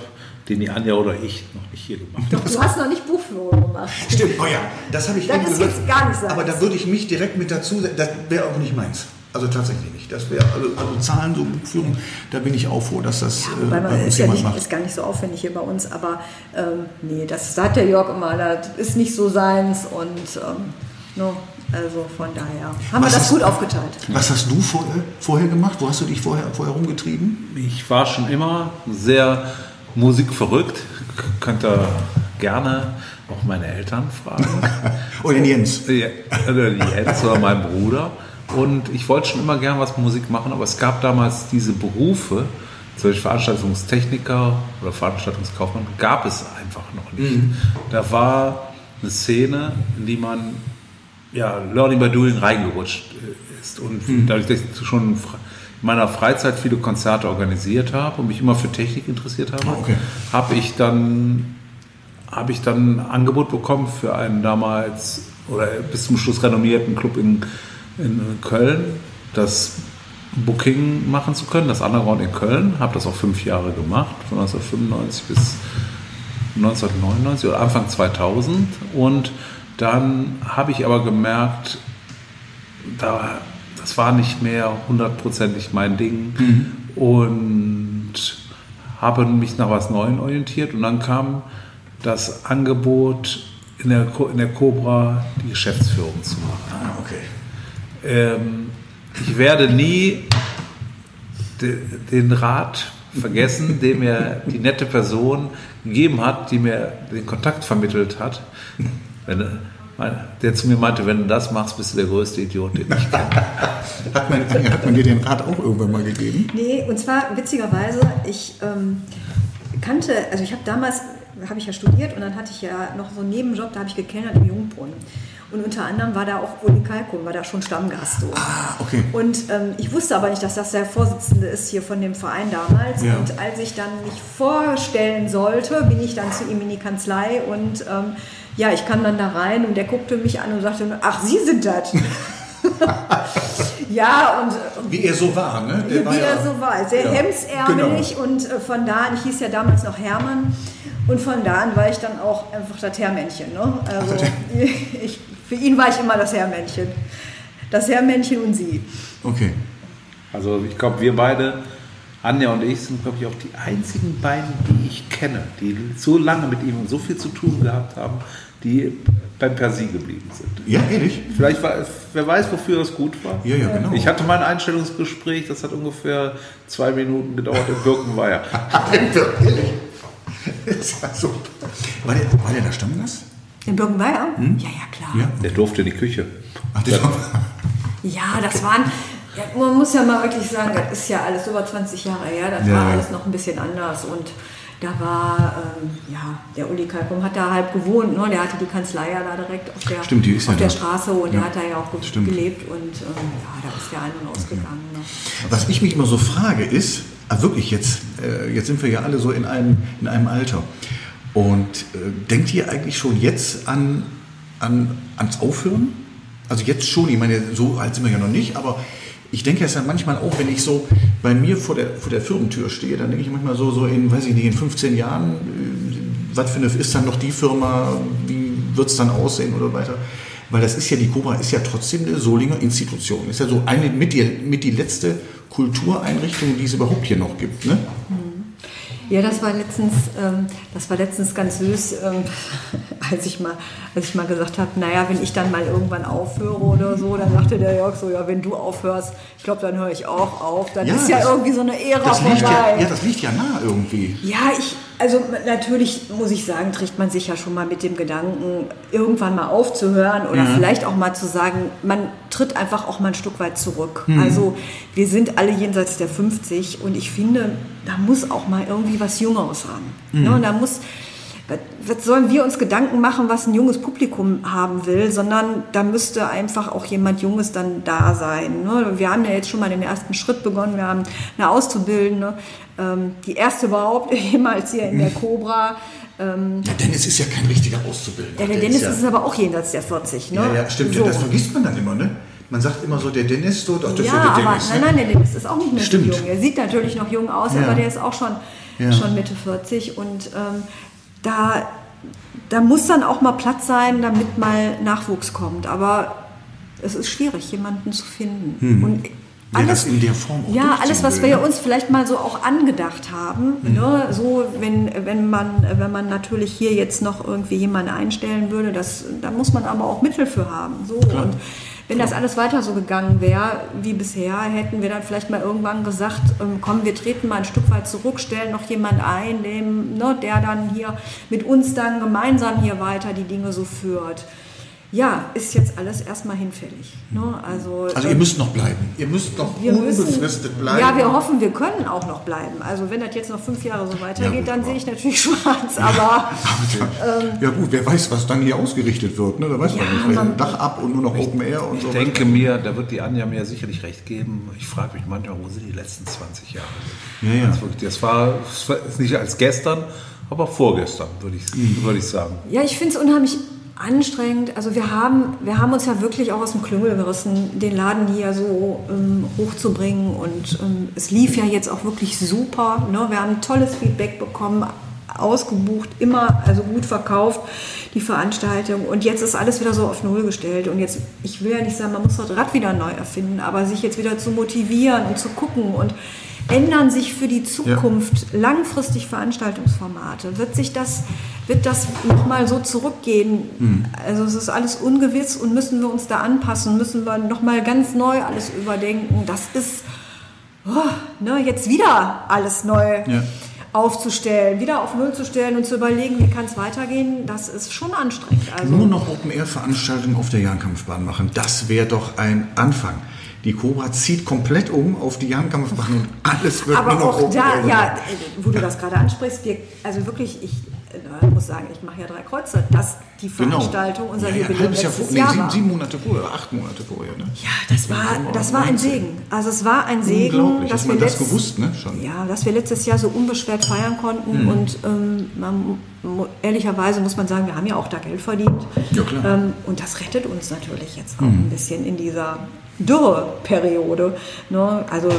den die Anja oder ich noch nicht hier gemacht haben. Du hast noch nicht Buchführung gemacht. Stimmt, oh ja, das habe ich Das eben ist jetzt gar nicht seins. Aber da würde ich mich direkt mit dazu, das wäre auch nicht meins. Also tatsächlich nicht. Das wäre, also, also Zahlen, so Buchführung, da bin ich auch froh, dass das äh, Weil man bei uns ist ja jemand nicht, macht. ist gar nicht so aufwendig hier bei uns, aber ähm, nee, das sagt der Jörg immer, das ist nicht so seins und ähm, no, also von daher haben Was wir das ist- gut aufgeteilt. Was hast du vorher, vorher gemacht? Wo hast du dich vorher, vorher rumgetrieben? Ich war schon immer sehr musikverrückt. K- Könnt ihr gerne auch meine Eltern fragen. Oh, den Jens. Oder Jens oder mein Bruder. Und ich wollte schon immer gern was Musik machen, aber es gab damals diese Berufe, zum Beispiel Veranstaltungstechniker oder Veranstaltungskaufmann, gab es einfach noch nicht. Da war eine Szene, in die man ja, Learning by Doing reingerutscht äh, ist. Und dadurch, dass ich schon meiner Freizeit viele Konzerte organisiert habe und mich immer für Technik interessiert habe, Ah, okay. habe ich dann habe ich dann ein Angebot bekommen für einen damals oder bis zum Schluss renommierten Club in, in Köln, das Booking machen zu können, das Underground in Köln. Habe das auch fünf Jahre gemacht, von 1995 bis 1999 oder Anfang 2000. Und dann habe ich aber gemerkt, da, das war nicht mehr hundertprozentig mein Ding und habe mich nach was Neuem orientiert. Und dann kam das Angebot, in der, Co- in der Cobra die Geschäftsführung zu machen. Ah, okay. Ähm, ich werde nie de, den Rat vergessen, den mir die nette Person gegeben hat, die mir den Kontakt vermittelt hat. Wenn, der zu mir meinte, wenn du das machst, bist du der größte Idiot, den ich kenne. Hat man, hat man dir den Rat auch irgendwann mal gegeben? Nee, und zwar witzigerweise, ich ähm, kannte, also ich habe damals, habe ich ja studiert und dann hatte ich ja noch so einen Nebenjob, da habe ich gekellnert im Jungbrunnen. Und unter anderem war da auch Uli Kalkum, war da schon Stammgast so. Ah, okay. Und ähm, ich wusste aber nicht, dass das der Vorsitzende ist hier von dem Verein damals. Ja. Und als ich dann mich vorstellen sollte, bin ich dann zu ihm in die Kanzlei und ähm, ja, ich kam dann da rein und der guckte mich an und sagte, ach, Sie sind das. ja, und äh, Wie er so war, ne? Der wie war er ja- so war, sehr Ja, hemsärmelig und äh, von da an, ich hieß ja damals noch Hermann und von da an war ich dann auch einfach das Herrmännchen. Ne? Also ich, für ihn war ich immer das Herrmännchen. Das Herrmännchen und sie. Okay. Also ich glaube, wir beide, Anja und ich, sind, glaube ich, auch die einzigen beiden, die ich kenne, die so lange mit ihm und so viel zu tun gehabt haben, die beim Persil geblieben sind. Ja, ehrlich? Vielleicht war, wer weiß, wofür das gut war. Ja, ja, genau. Ich hatte mein Einstellungsgespräch, das hat ungefähr zwei Minuten gedauert in Birkenweier. ehrlich? Ist ja so. War der, war der da Stammgast? In Birkenweier? Ja, ja, klar. Ja. Der durfte in die Küche. Ach, das war, Ja, das waren, ja, man muss ja mal wirklich sagen, das ist ja alles über 20 Jahre her, das Ja, war alles noch ein bisschen anders und da war, ähm, ja, der Uli Kalkum hat da halb gewohnt, ne? der hatte die Kanzlei ja da direkt auf der, Stimmt, ist ja auf der da. Straße und Ja, der hat da ja auch stimmt. gelebt und ähm, ja, da ist der ein- und ausgegangen. Ne? Was ich mich immer so frage ist, ah, wirklich jetzt, äh, jetzt sind wir ja alle so in einem, in einem Alter. Und äh, denkt ihr eigentlich schon jetzt an, an, ans Aufhören? Also jetzt schon, ich meine, so alt sind wir ja noch nicht, aber ich denke es ja manchmal auch, wenn ich so bei mir vor der, vor der Firmentür stehe, dann denke ich manchmal so, so in, weiß ich nicht, in 15 Jahren, äh, was für eine ist dann noch die Firma, wie wird es dann aussehen oder weiter? Weil das ist ja, die Cobra ist ja trotzdem eine Solinger Institution. Ist ja so eine mit die, mit die letzte Kultureinrichtung, die es überhaupt hier noch gibt. Ne? Ja, das war letztens, ähm, das war letztens ganz süß, ähm, als ich mal, als ich mal gesagt habe, naja, wenn ich dann mal irgendwann aufhöre oder so, dann sagte der Jörg so, ja, wenn du aufhörst, ich glaube, dann höre ich auch auf. Dann ist ja das- irgendwie so eine Ära das vorbei. ja, ja, das liegt ja nah irgendwie. Ja, ich, also natürlich muss ich sagen, trägt man sich ja schon mal mit dem Gedanken, irgendwann mal aufzuhören oder vielleicht auch mal zu sagen, man tritt einfach auch mal ein Stück weit zurück. Also wir sind alle jenseits der 50 und ich finde, da muss auch mal irgendwie was Jüngeres ran. Ne, und da muss, was- sollen wir uns Gedanken machen, was ein junges Publikum haben will, sondern da müsste einfach auch jemand Junges dann da sein. Ne? Wir haben ja jetzt schon mal den ersten Schritt begonnen, wir haben eine Auszubildende, ähm, die erste überhaupt jemals hier in der Cobra. Ähm, Ja, Dennis ist ja kein richtiger Auszubildender. ja, der Der Dennis ja, ist aber auch jenseits der 40. Ne? ja, ja, stimmt. So. Das vergisst man dann immer, ne? Man sagt immer so, der Dennis, so, doch, das ist Ja, ja der aber Dennis. nein, ne? nein, der Dennis ist auch nicht mehr Stimmt. so jung. Er sieht natürlich noch jung aus, Ja. aber der ist auch schon, Ja. schon Mitte 40 und ähm, da, da muss dann auch mal Platz sein, damit mal Nachwuchs kommt. Aber es ist schwierig, jemanden zu finden. Und Hm. das in der Form auch ja, alles, was will, wir ne? uns vielleicht mal so auch angedacht haben, ne? so wenn, wenn, man, wenn man natürlich hier jetzt noch irgendwie jemanden einstellen würde, das, da muss man aber auch Mittel für haben. So. Und wenn das alles weiter so gegangen wäre wie bisher, hätten wir dann vielleicht mal irgendwann gesagt, ähm, komm, wir treten mal ein Stück weit zurück, stellen noch jemand ein, dem, ne, der dann hier mit uns dann gemeinsam hier weiter die Dinge so führt. Ja, ist jetzt alles erstmal hinfällig. Ne? Also, Also ähm, ihr müsst noch bleiben. Ihr müsst noch wir müssen, unbefristet bleiben. Ja, wir hoffen, wir können auch noch bleiben. Also wenn das jetzt noch fünf Jahre so weitergeht, Ja, gut, dann aber- sehe ich natürlich schwarz. Aber ja gut, wer weiß, was dann hier ausgerichtet wird. Ne? Da weiß Ja, man nicht. Man- Dach ab und nur noch Open Air und so. Ich denke mir, da wird die Anja mir sicherlich recht geben. Ich frage mich manchmal, wo sind die letzten 20 Jahre? Ja, ja. Das, wirklich, das war das war nicht als gestern, aber vorgestern, würde ich, Mhm. würde ich sagen. ja, ich finde es unheimlich anstrengend. Also wir haben, wir haben uns ja wirklich auch aus dem Klüngel gerissen, den Laden hier so ähm, hochzubringen. Und ähm, es lief ja jetzt auch wirklich super. Ne? Wir haben tolles Feedback bekommen, ausgebucht, immer also gut verkauft, die Veranstaltung. Und jetzt ist alles wieder so auf Null gestellt. Und jetzt, ich will ja nicht sagen, man muss das Rad wieder neu erfinden, aber sich jetzt wieder zu motivieren und zu gucken und ändern sich für die Zukunft langfristig Veranstaltungsformate? Wird sich das, wird das nochmal so zurückgehen? Also es ist alles ungewiss und müssen wir uns da anpassen? Müssen wir nochmal ganz neu alles überdenken? Das ist oh, ne, jetzt wieder alles neu Ja. aufzustellen, wieder auf Null zu stellen und zu überlegen, wie kann es weitergehen, das ist schon anstrengend. Also Nur noch Open-Air-Veranstaltungen auf der Jahrenkampfbahn machen, das wäre doch ein Anfang. Die Cobra zieht komplett um auf die Jahrenkampfbahn und alles wird Aber nur noch auch da, ja, wo du das gerade ansprichst, wir, also wirklich, ich äh, muss sagen, ich mache ja drei Kreuze, dass die Genau. Veranstaltung, unser ja, ja, Jubiläum halbes Jahr vor, nee, Jahr sieben, sieben Monate vorher, acht Monate vorher. Ne? Ja, das war, das war ein Segen. Also es war ein Segen, Unglaublich, dass man wir das gewusst, ne? Schon. Ja, dass wir letztes Jahr so unbeschwert feiern konnten Mhm. und ähm, man, ehrlicherweise muss man sagen, wir haben ja auch da Geld verdient. Ja, klar. Mhm. Ähm, und das rettet uns natürlich jetzt auch ein bisschen in dieser Dürreperiode. Ne? Also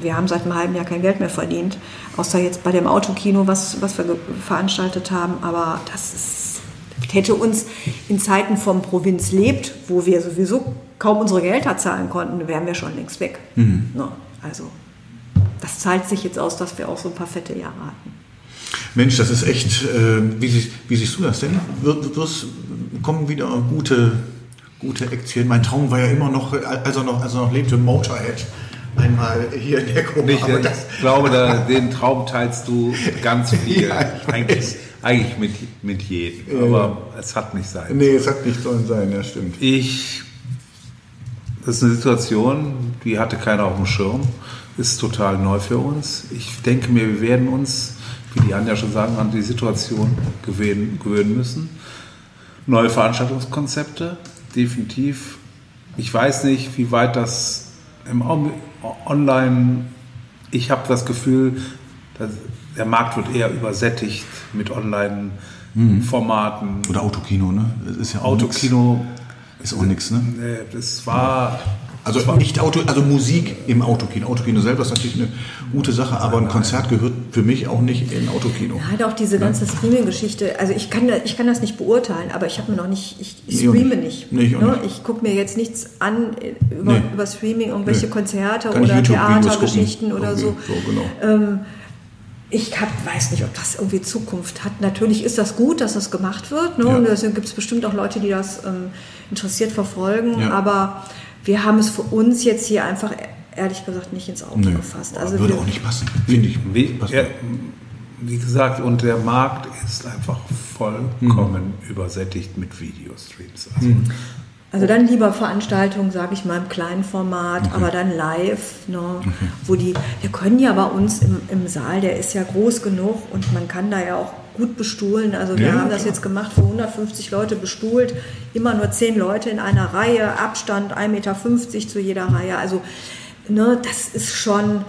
wir haben seit einem halben Jahr kein Geld mehr verdient, außer jetzt bei dem Autokino, was, was wir veranstaltet haben. Aber das ist, hätte uns in Zeiten vom Provinz lebt, wo wir sowieso kaum unsere Gelder zahlen konnten, wären wir schon längst weg. Mhm. Ne? Also das zahlt sich jetzt aus, dass wir auch so ein paar fette Jahre hatten. Mensch, das ist echt, äh, wie, siehst, wie siehst du das denn? Wird, wir's, kommen wieder gute, gute Aktien? Mein Traum war ja immer noch, äh, als er noch, als er noch lebte, Motorhead. Einmal hier in der Gruppe. Ich, aber ich glaube, da, den Traum teilst du ganz viel. Ja, eigentlich eigentlich mit, mit jedem. Aber es hat nicht sein. nee, es hat nicht sollen sein, ja stimmt. Ich, das ist eine Situation, die hatte keiner auf dem Schirm, ist total neu für uns. Ich denke mir, wir werden uns, wie die Anja schon sagen, an die Situation gewöhnen, gewöhnen müssen. Neue Veranstaltungskonzepte, definitiv. Ich weiß nicht, wie weit das im online, ich habe das Gefühl, dass der Markt wird eher übersättigt mit Online-Formaten. Oder Autokino, ne? Das ist ja auch nix. Autokino, Ist auch nichts, ne? Nee, das war. Also nicht Auto, also Musik im Autokino. Autokino selber ist natürlich eine gute Sache, aber ein Konzert gehört für mich auch nicht in Autokino. Hat auch diese ganze Streaming-Geschichte, also ich kann, ich kann das nicht beurteilen, aber ich habe mir noch nicht, ich, ich streame nicht. Nee, ich ne? Ich gucke mir jetzt nichts an äh, über, Nee. über Streaming, irgendwelche Nee. Konzerte Kann oder Theatergeschichten oder so. So, genau. Ich hab, weiß nicht, ob das irgendwie Zukunft hat. Natürlich ist das gut, dass das gemacht wird. Ne? Ja. Und da gibt es bestimmt auch Leute, die das ähm, interessiert verfolgen. Ja. Aber wir haben es für uns jetzt hier einfach ehrlich gesagt nicht ins Auge Nö. gefasst. Also würde wir, auch nicht passen, finde ich. Wie, ja, wie gesagt, und der Markt ist einfach vollkommen übersättigt mit Videostreams. Also, Also dann lieber Veranstaltungen, sage ich mal, im kleinen Format, aber dann live, ne, wo die, wir können ja bei uns im, im Saal, der ist ja groß genug und man kann da ja auch gut bestuhlen. Also wir Ja, haben das klar. jetzt gemacht für 150 Leute bestuhlt, immer nur 10 Leute in einer Reihe, Abstand 1,50 Meter zu jeder Reihe. Also ne, das ist schon,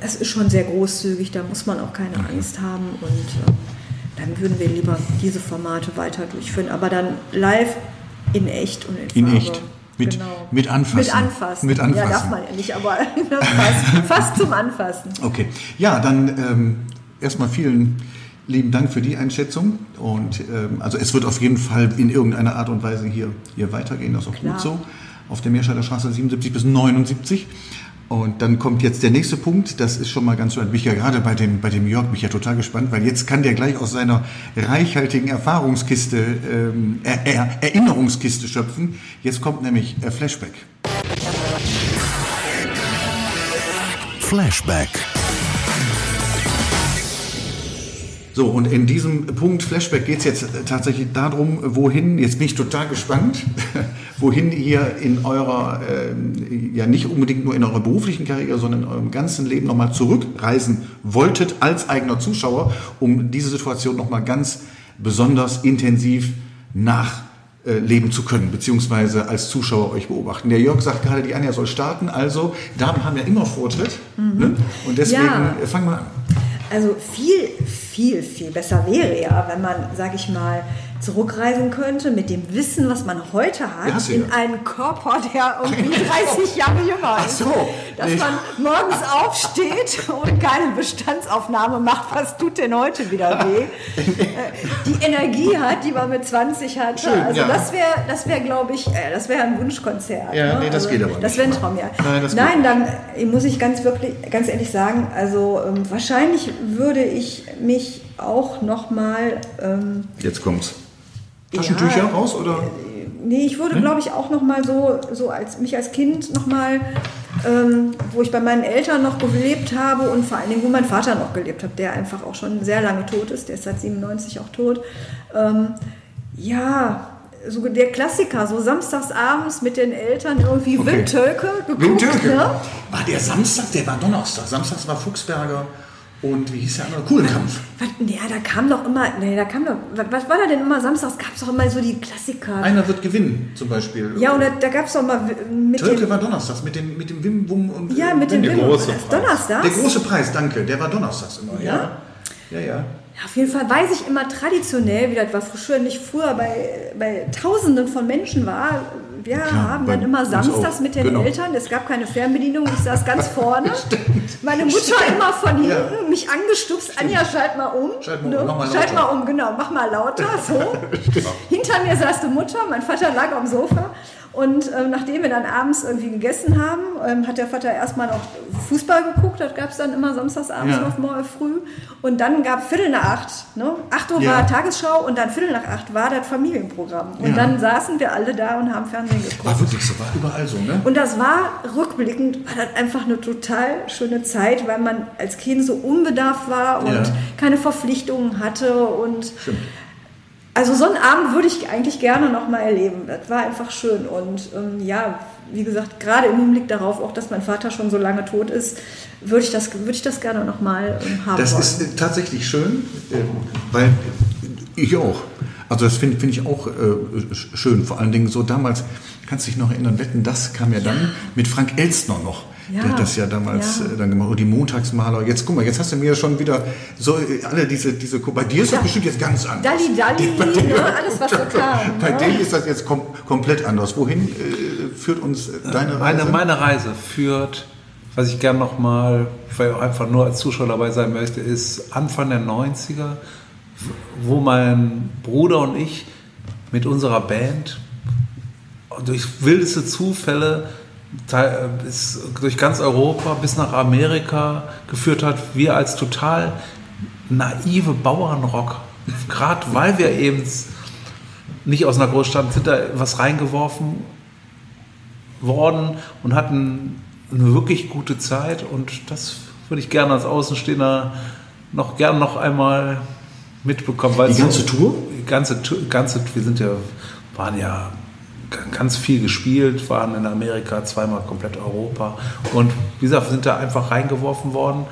das ist schon sehr großzügig, da muss man auch keine Angst haben und äh, dann würden wir lieber diese Formate weiter durchführen, aber dann live in echt und in, In Farbe. echt. Mit- genau. mit anfassen. Mit anfassen. Mit anfassen. Ja, darf man ja nicht, aber fast, fast zum Anfassen. Okay. Ja, dann ähm, erstmal vielen lieben Dank für die Einschätzung. Und ähm, also es wird auf jeden Fall in irgendeiner Art und Weise hier, hier weitergehen. Das ist auch Klar. gut so. Auf der Meerscheider Straße 77 bis 79. Und dann kommt jetzt der nächste Punkt. Das ist schon mal ganz so ein mich ja gerade bei dem, bei dem Jörg mich ja total gespannt, weil jetzt kann der gleich aus seiner reichhaltigen Erfahrungskiste, ähm, er, er, Erinnerungskiste schöpfen. Jetzt kommt nämlich äh, Flashback. Flashback. So, und in diesem Punkt Flashback geht es jetzt tatsächlich darum, wohin, jetzt bin ich total gespannt, wohin ihr in eurer, ähm, ja nicht unbedingt nur in eurer beruflichen Karriere, sondern in eurem ganzen Leben nochmal zurückreisen wolltet als eigener Zuschauer, um diese Situation nochmal ganz besonders intensiv nachleben zu können, beziehungsweise als Zuschauer euch beobachten. Der Jörg sagt gerade, die Anja soll starten, also Damen haben ja immer Vortritt. Ne? Und deswegen Ja. äh, fangen wir an. Also viel, viel, viel besser wäre ja, wenn man, sage ich mal, zurückreisen könnte mit dem Wissen, was man heute hat, Ja, in einen Körper, der irgendwie 30 Jahre jünger ist. so. Dass Nee. man morgens aufsteht und keine Bestandsaufnahme macht, was tut denn heute wieder weh? Äh, die Energie hat, die man mit 20 hatte. Schön, also ja. das wäre, das wäre, glaube ich, äh, das wäre ein Wunschkonzert. Ja, ne? nee, das also, geht aber Das nicht. wäre ein Traum, ja. Nein, das Nein dann äh, muss ich ganz wirklich, ganz ehrlich sagen, also ähm, wahrscheinlich würde ich mich auch noch mal ähm, Jetzt kommt's. Taschentücher Ja. raus oder? Nee, ich würde, glaube ich, auch noch mal so, so als mich als Kind noch mal, ähm, wo ich bei meinen Eltern noch gelebt habe und vor allen Dingen, wo mein Vater noch gelebt hat, der einfach auch schon sehr lange tot ist, der ist seit 97 auch tot. Ähm, ja, so der Klassiker, so samstags abends mit den Eltern irgendwie Okay. Windtölke geguckt. Windtürke. Ne? War der Samstag? Der war Donnerstag. Samstags war Fuchsberger und wie hieß der andere? Kuhlenkampf. Was, ja, da kam doch immer, nee, da kam doch, was, was war da denn immer samstags? Gab es doch immer so die Klassiker. Einer wird gewinnen, zum Beispiel. ja, und da, da gab es doch mal mit Tölke den, war donnerstags mit dem, mit dem Wim Wum und ja, äh, mit dem. Wim-. Donnerstags. Der große Preis, danke. Der war donnerstags immer. Ja? Ja, ja. Ja, Auf jeden Fall weiß ich immer traditionell, wie das war früher nicht früher bei, bei Tausenden von Menschen war. Wir Klar, haben dann immer samstags mit den Genau. Eltern, es gab keine Fernbedienung, ich saß ganz vorne. Meine Mutter immer von hinten Ja. mich angestupst, Anja, schalt mal um. Schalt mal um, mach mal Schalt mal um, genau, mach mal lauter, so. Hinter mir saß die Mutter, mein Vater lag am Sofa. Und ähm, nachdem wir dann abends irgendwie gegessen haben, ähm, hat der Vater erstmal noch Fußball geguckt. Das gab es dann immer samstags abends Ja. noch mal früh. Und dann gab Viertel nach acht. Ne? Acht Uhr Ja. war Tagesschau und dann Viertel nach acht war das Familienprogramm. Und Ja. dann saßen wir alle da und haben Fernsehen geguckt. War wirklich so, war überall so, ne? Und das war rückblickend, war das einfach eine total schöne Zeit, weil man als Kind so unbedarft war und keine Verpflichtungen hatte. Und Stimmt. Also so einen Abend würde ich eigentlich gerne noch mal erleben. Das war einfach schön. Und ähm, ja, wie gesagt, gerade im Hinblick darauf, auch dass mein Vater schon so lange tot ist, würde ich das, würde ich das gerne noch mal ähm, haben Das wollen. ist äh, tatsächlich schön, äh, weil ich auch. Also das finde find ich auch äh, sch- schön. Vor allen Dingen so damals, kannst du dich noch erinnern, Wetten, das kam ja dann mit Frank Elstner noch. Ja. Der hat das ja damals Ja. äh, dann gemacht. Und die Montagsmaler. Jetzt guck mal, jetzt hast du mir schon wieder so äh, alle diese, diese bei dir ist das Ja. bestimmt jetzt ganz anders. Dalli, Dalli, Bei dir- ne, alles, was so kam, Bei ne? denen ist das jetzt kom komplett anders. Wohin äh, führt uns äh, deine Meine, Reise? meine Reise führt, was ich gern nochmal, weil ich auch einfach nur als Zuschauer dabei sein möchte, ist Anfang der 90er, wo mein Bruder und ich mit unserer Band durch wildeste Zufälle bis, durch ganz Europa bis nach Amerika geführt hat. Wir als total naive Bauernrock, gerade weil wir eben nicht aus einer Großstadt sind, da was reingeworfen worden und hatten eine wirklich gute Zeit und das würde ich gerne als Außenstehender noch gern noch einmal mitbekommen. Weil Die so- ganze Tour? Die ganze, ganze, wir sind ja, waren ja ganz viel gespielt, waren in Amerika zweimal komplett Europa und wie gesagt, wir sind da einfach reingeworfen worden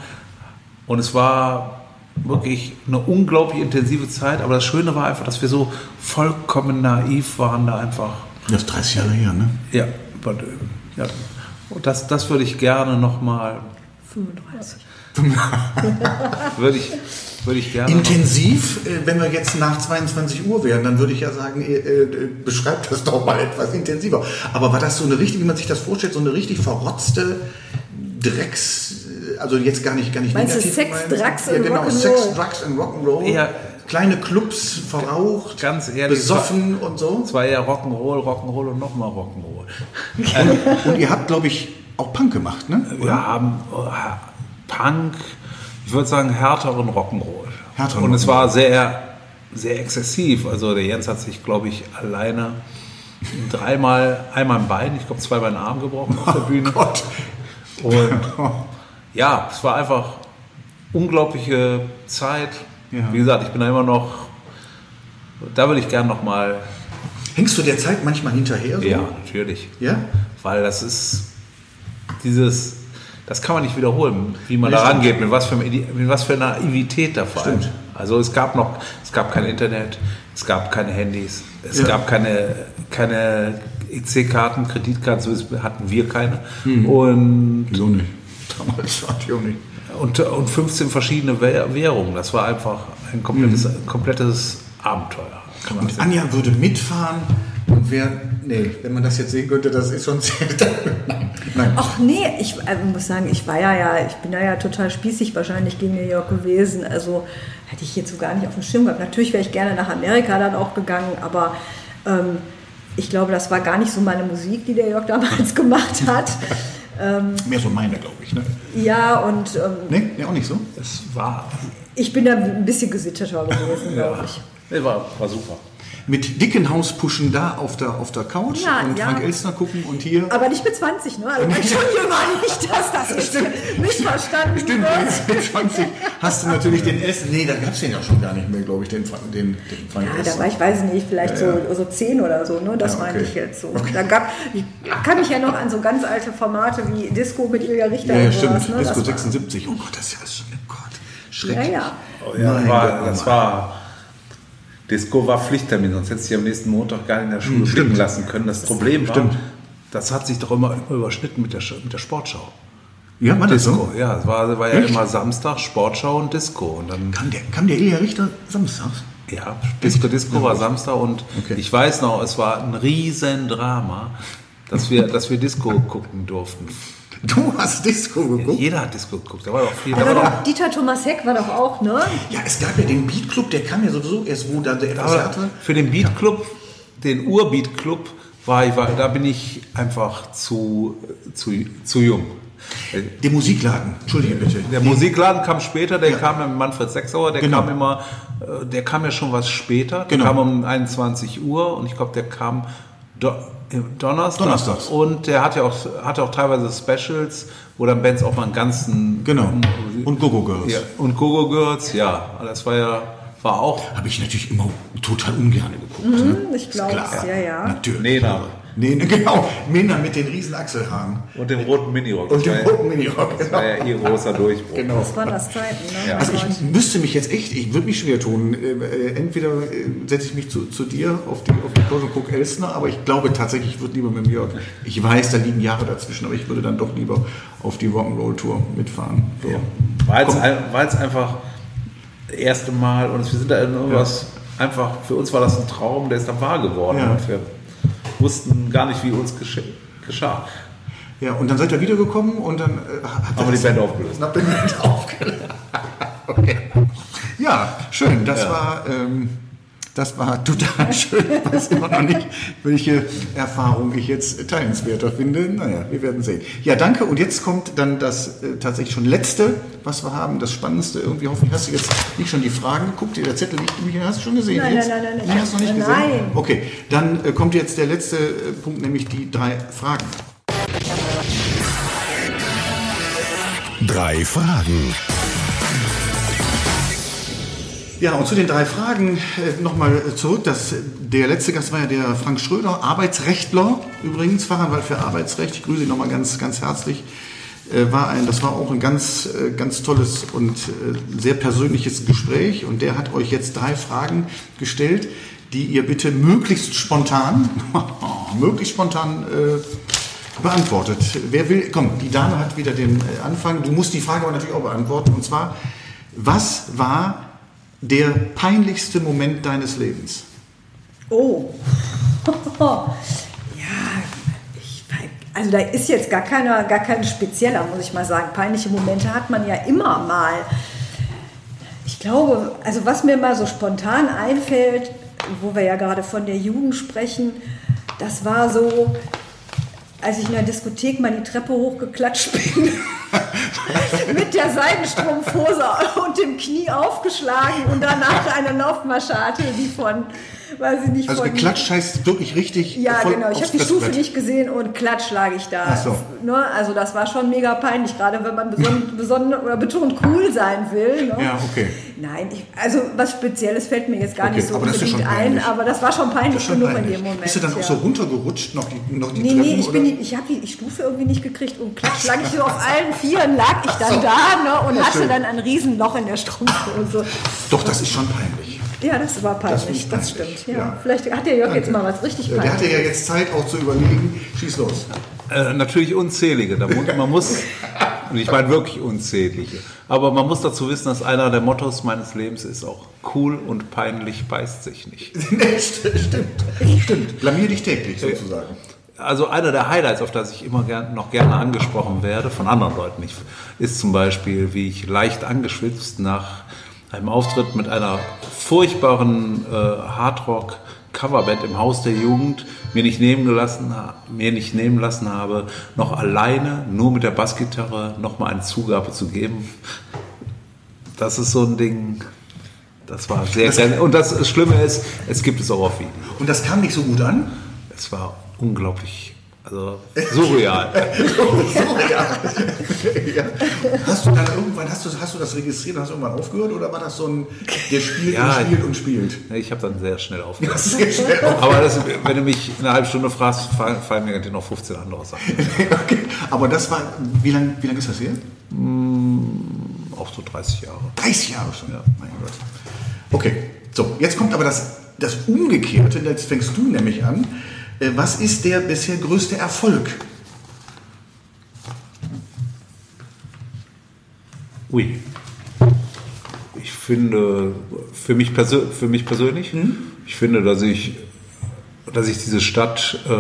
und es war wirklich eine unglaublich intensive Zeit, aber das Schöne war einfach, dass wir so vollkommen naiv waren da einfach. Das ist 30 Jahre her, ne? Ja, äh, ja. Und das, das würde ich gerne nochmal, 35. würde ich, würde ich gerne. Intensiv, äh, wenn wir jetzt nach 22 Uhr wären, dann würde ich ja sagen, äh, äh, beschreibt das doch mal etwas intensiver. Aber war das so eine richtig, wie man sich das vorstellt, so eine richtig verrotzte Drecks, äh, also jetzt gar nicht, gar nicht Meinst du negativ Sex, gemeint. Drugs ja, und genau, Rock'n'Roll? Sex, Drugs und Rock'n'Roll. Ja. Kleine Clubs verraucht, Ganz ehrlich, besoffen und so. Es war ja Rock'n'Roll, Rock'n'Roll und nochmal Rock'n'Roll. Und ihr habt, glaube ich, auch Punk gemacht, ne? Wir haben Punk, ich würde sagen härteren Rock'n'Roll. Härteren Und es Rock'n'Roll. war sehr, sehr exzessiv. Also der Jens hat sich, glaube ich, alleine dreimal, einmal ein Bein, ich glaube zweimal einen Arm gebrochen auf der Bühne. Oh Gott. Und ja, es war einfach unglaubliche Zeit. Ja. Wie gesagt, ich bin da immer noch, da würde ich gern noch mal, Hängst du der Zeit manchmal hinterher? So? ja, natürlich. Ja? Weil das ist dieses, das kann man nicht wiederholen, wie man Nee, da rangeht, mit was für, mit was für einer Naivität da vor allem. Stimmt. Also es gab noch, es gab kein Internet, es gab keine Handys, es Ja. gab keine, keine EC-Karten, Kreditkarten, so hatten wir keine. Hm. Und Wieso nicht? Damals war ich auch nicht. und, und 15 verschiedene Wäh- Währungen. Das war einfach ein komplettes, Mhm. komplettes Abenteuer. Und Anja würde mitfahren und wer, nee, wenn man das jetzt sehen könnte, das ist schon sehr, nein. Ach nee, ich äh, muss sagen, ich war ja, ja, ich bin da ja total spießig wahrscheinlich gegen New York gewesen. Also hätte ich jetzt so gar nicht auf dem Schirm gehabt. Natürlich wäre ich gerne nach Amerika dann auch gegangen, aber ähm, ich glaube, das war gar nicht so meine Musik, die der Jörg damals gemacht hat. ähm, Mehr so meine, glaube ich, ne? ja, und ähm, Nee, ja, auch nicht so. Es war, ich bin da ein bisschen gesitteter gewesen, glaube ich. nee, war, war super. Mit dicken Hauspuschen da auf der, auf der Couch Ja, und ja. Frank Elstner gucken und hier. Aber nicht mit 20, ne? Also schon jünger, nicht, dass das jetzt missverstanden Stimmt, wird. mit 20 hast du natürlich den Essen. Nee, da gab es den ja schon gar nicht mehr, glaube ich, den, Frank- den, den Frank Ja, da Elstner. war ich, weiß nicht, vielleicht Ja, So, so 10 oder so, ne? Das Ja, meine okay. ich jetzt so. Da gab, ich kann mich ja noch an so ganz alte Formate wie Disco mit Ilja Richter Ja, ja, stimmt. sowas, ne? Disco Das war- 76. Oh Gott, das ist ja schon, oh Gott, Ja, schrecklich. ja. Oh, ja, Mein war, das war. Disco war Pflichttermin, sonst hätte sie am nächsten Montag gar nicht in der Schule Hm, stimmt. blicken lassen können. Das Problem war, Stimmt. das hat sich doch immer, immer überschnitten mit der, mit der Sportschau. Ja, war das Disco, so? ja, es war, war ja Echt? immer Samstag Sportschau und Disco. Und dann, Kam der, kam der Ilja Richter samstags? ja, Disco Disco war Samstag und Okay. ich weiß noch, es war ein riesen Drama, dass wir, dass wir Disco gucken durften. Du hast Disco geguckt? Jeder hat Disco geguckt, da war doch viel. Da Da war doch, Dieter Thomas Heck war doch auch, ne? Ja, es gab ja den Beat Club, der kam ja sowieso erst, wo dann der etwas Aber härtere. für den Beat Club, den Urbeat Club, war ich, war, da bin ich einfach zu, zu, zu jung. Der Musikladen, entschuldige bitte. Der Musikladen kam später, der kam ja mit Manfred Sechsauer, der Genau. kam immer, äh, der kam ja schon was später, der Genau. kam um 21 Uhr und ich glaube, der kam Do Donnerstag. Donnerstags. Und der hat ja auch, hatte auch teilweise Specials, wo dann Bands auch mal einen ganzen... Genau. Und Gogo Girls. Ja, und Gogo Girls, ja. Das war ja, war auch Habe ich natürlich immer total ungern geguckt. ne? Ich glaube Klar, ja, ja. Natürlich. Nena. Nee, ne, genau. Männer mit den riesen Achselhaaren. und dem roten Minirock. Und Das dem war ja- roten Minirock. Das war ja ihr großer Durchbruch. Genau. Das waren das Zeiten, ne? Also ich müsste mich jetzt echt, ich würde mich schwer tun. Äh, äh, Entweder äh, setze ich mich zu, zu dir auf die, auf die Couch und gucke Elstner, aber ich glaube tatsächlich, ich würde lieber mit dem Jörg. Ich weiß, da liegen Jahre dazwischen, aber ich würde dann doch lieber auf die Rock'n'Roll-Tour mitfahren. So. War jetzt, Komm. ein- war jetzt einfach das erste Mal und wir sind da in irgendwas, einfach, für uns war das ein Traum, der ist dann wahr geworden Ja. Wussten gar nicht, wie uns gesche- geschah. Ja, und dann seid ihr wiedergekommen und dann äh, Haben wir die Band aufgelöst. Ihr die Band aufgelöst. okay. Ja, schön. Das Ja. war ähm, das war total schön. Ich weiß immer noch nicht, welche Erfahrung ich jetzt teilenswerter finde. Naja, wir werden sehen. Ja, danke. Und jetzt kommt dann das äh, tatsächlich schon letzte, was wir haben, das Spannendste. Irgendwie hoffentlich hast du jetzt nicht schon die Fragen geguckt. Der Zettel liegt nämlich, hast du schon gesehen? Nein, jetzt? nein, nein, nein, Nee, hast du noch nicht gesehen? nein. Okay, dann äh, kommt jetzt der letzte äh, Punkt, nämlich die drei Fragen. Drei Fragen. Ja, und zu den drei Fragen äh, nochmal zurück. Das, der letzte Gast war ja der Frank Schröder, Arbeitsrechtler übrigens, Fachanwalt für Arbeitsrecht. Ich grüße ihn nochmal ganz, ganz herzlich. Äh, war ein, das war auch ein ganz, äh, ganz tolles und äh, sehr persönliches Gespräch. Und der hat euch jetzt drei Fragen gestellt, die ihr bitte möglichst spontan, möglichst spontan äh, beantwortet. Wer will, komm, die Dame hat wieder den äh, Anfang. Du musst die Frage aber natürlich auch beantworten. Und zwar, was war der peinlichste Moment deines Lebens? Oh. ja, ich, also da ist jetzt gar keiner, gar kein spezieller, muss ich mal sagen. Peinliche Momente hat man ja immer mal. Ich glaube, also was mir mal so spontan einfällt, wo wir ja gerade von der Jugend sprechen, das war so, als ich in der Diskothek mal die Treppe hochgeklatscht bin, mit der Seidenstrumpfhose und dem Knie aufgeschlagen und danach eine Laufmasche hatte, die von, weiß ich nicht, Also geklatscht heißt wirklich richtig. Ja, genau. Ich habe die Stufe nicht gesehen und klatsch lag ich da. Ach so. Ne? Also das war schon mega peinlich, gerade wenn man beson beson oder betont cool sein will. Ne? Ja, okay. Nein, ich, also was Spezielles fällt mir jetzt gar Okay, nicht so aber ja unbedingt schon ein, aber das war schon peinlich schon genug peinlich. in dem Moment. Bist du dann auch ja. so runtergerutscht, noch die, noch die Nee, Treppen? nee, ich, oder? bin die, ich habe die Stufe irgendwie nicht gekriegt und klatsch lag ich so auf allen Vieren, lag ich dann da ne, und Ja, hatte schön. dann ein Riesenloch in der Strumpfhose. Doch, das ist schon peinlich. Ja, das war Das peinlich, das, ich peinlich, stimmt. Ja. ja. Vielleicht hat der Jörg jetzt Danke. mal was richtig Ja, Der hatte ja jetzt Zeit auch zu überlegen. Schieß los. Äh, natürlich unzählige. Man muss, und ich meine wirklich unzählige. Aber man muss dazu wissen, dass einer der Mottos meines Lebens ist auch cool und peinlich beißt sich nicht. stimmt, stimmt. Blamier dich täglich sozusagen. Also einer der Highlights, auf das ich immer gern, noch gerne angesprochen werde, von anderen Leuten, ich, ist zum Beispiel, wie ich leicht angeschwitzt nach einem Auftritt mit einer furchtbaren äh, Hardrock-Coverband im Haus der Jugend mir nicht nehmen gelassen, mir nicht nehmen lassen habe, noch alleine, nur mit der Bassgitarre, noch mal eine Zugabe zu geben. Das ist so ein Ding, das war sehr, sehr und das Schlimme ist, es gibt es auch auf Video. Und das kam nicht so gut an? Es war unglaublich, also surreal. so, ja. Hast du dann irgendwann, hast du, hast du das registriert und hast irgendwann aufgehört oder war das so ein, der spielt Ja, und spielt und spielt? ich habe dann sehr schnell aufgehört. Sehr schnell auf. Aber das, wenn du mich eine halbe Stunde fragst, fallen, fallen mir natürlich noch 15 andere Sachen. okay. Aber das war, wie lange wie lang ist das her? Auch so 30 Jahre. 30 Jahre schon. Ja. Mein Gott. Okay, so, jetzt kommt aber das, das Umgekehrte, jetzt fängst du nämlich an. Äh, Was ist der bisher größte Erfolg? Ui. Ich finde, für mich, für mich persönlich, ich finde, dass ich, dass ich diese Stadt äh,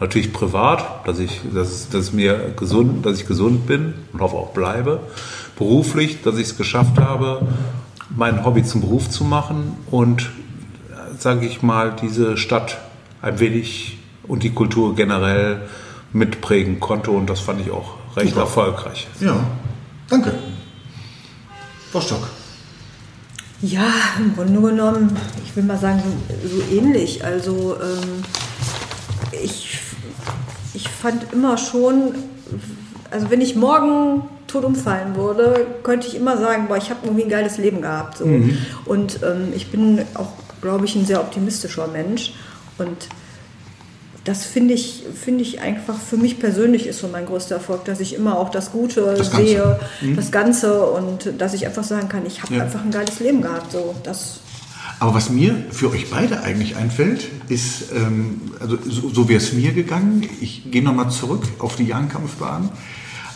natürlich privat, dass ich, dass, dass mir gesund, dass ich gesund bin und hoffe auch bleibe, beruflich, dass ich es geschafft habe, mein Hobby zum Beruf zu machen und, sage ich mal, diese Stadt ein wenig und die Kultur generell mitprägen konnte und das fand ich auch recht Super. erfolgreich. Ja, danke. Frau Stock. Ja, im Grunde genommen, ich will mal sagen, so, ähnlich. Also ähm, ich, ich fand immer schon, also wenn ich morgen tot umfallen würde, könnte ich immer sagen, boah, ich habe irgendwie ein geiles Leben gehabt. So. Und ähm, ich bin auch, glaube ich, ein sehr optimistischer Mensch. Und das finde ich, finde ich einfach für mich persönlich ist so mein größter Erfolg, dass ich immer auch das Gute Das sehe, das Ganze und dass ich einfach sagen kann, ich habe Ja. einfach ein geiles Leben gehabt. So, das, Aber was mir für euch beide eigentlich einfällt, ist, ähm, also so, so wäre es mir gegangen. Ich gehe nochmal zurück auf die Jahrenkampfbahn.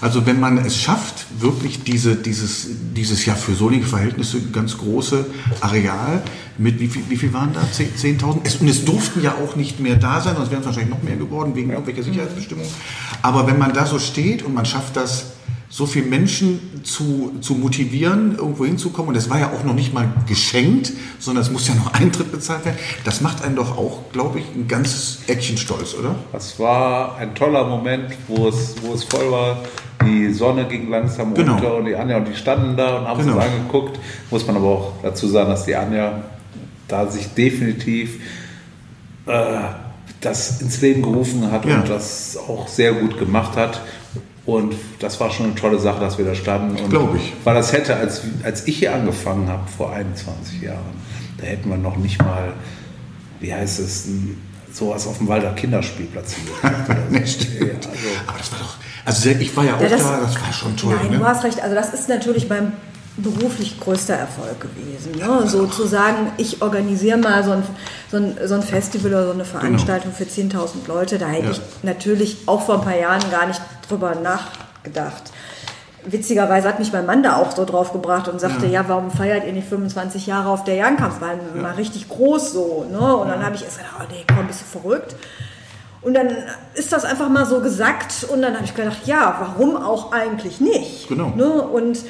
Also wenn man es schafft, wirklich diese, dieses, dieses ja für Solingen Verhältnisse ganz große Areal mit, wie viel, wie viel waren da? 10 10.000? Es, und es durften ja auch nicht mehr da sein, sonst wären es wahrscheinlich noch mehr geworden wegen irgendwelcher Sicherheitsbestimmungen. Aber wenn man da so steht und man schafft das, so viele Menschen zu, zu motivieren, irgendwo hinzukommen. Und das war ja auch noch nicht mal geschenkt, sondern es muss ja noch Eintritt bezahlt werden. Das macht einen doch auch, glaube ich, ein ganzes Eckchen stolz, oder? Das war ein toller Moment, wo es, wo es voll war. Die Sonne ging langsam Genau. runter und die Anja und die standen da und haben Genau. uns angeguckt. Muss man aber auch dazu sagen, dass die Anja da sich definitiv äh, das ins Leben gerufen hat Ja. und das auch sehr gut gemacht hat. Und das war schon eine tolle Sache, dass wir da standen. Und Glaub ich. Weil das hätte, als, als ich hier angefangen habe, vor 21 Jahren, da hätten wir noch nicht mal, wie heißt es, sowas auf dem Walder Kinderspielplatz oder so. Nee, stimmt. Ja, also, Aber das war doch, also ich war ja auch Ja, das- da, das war schon toll. Nein, du ne? hast recht. Also das ist natürlich mein beruflich größter Erfolg gewesen. Ne? So zu sagen, ich organisiere mal so ein, so, ein, so ein Festival oder so eine Veranstaltung für 10.000 Leute. Da hätte Ja. ich natürlich auch vor ein paar Jahren gar nicht drüber nachgedacht. Witzigerweise hat mich mein Mann da auch so drauf gebracht und sagte, ja, warum feiert ihr nicht 25 Jahre auf der Jahrenkampfbahn? Mal richtig groß so. Ne? Und dann habe ich erst gedacht, oh nee, komm, bist du verrückt. Und dann ist das einfach mal so gesagt und dann habe ich gedacht, ja, warum auch eigentlich nicht? Genau. Ne? Und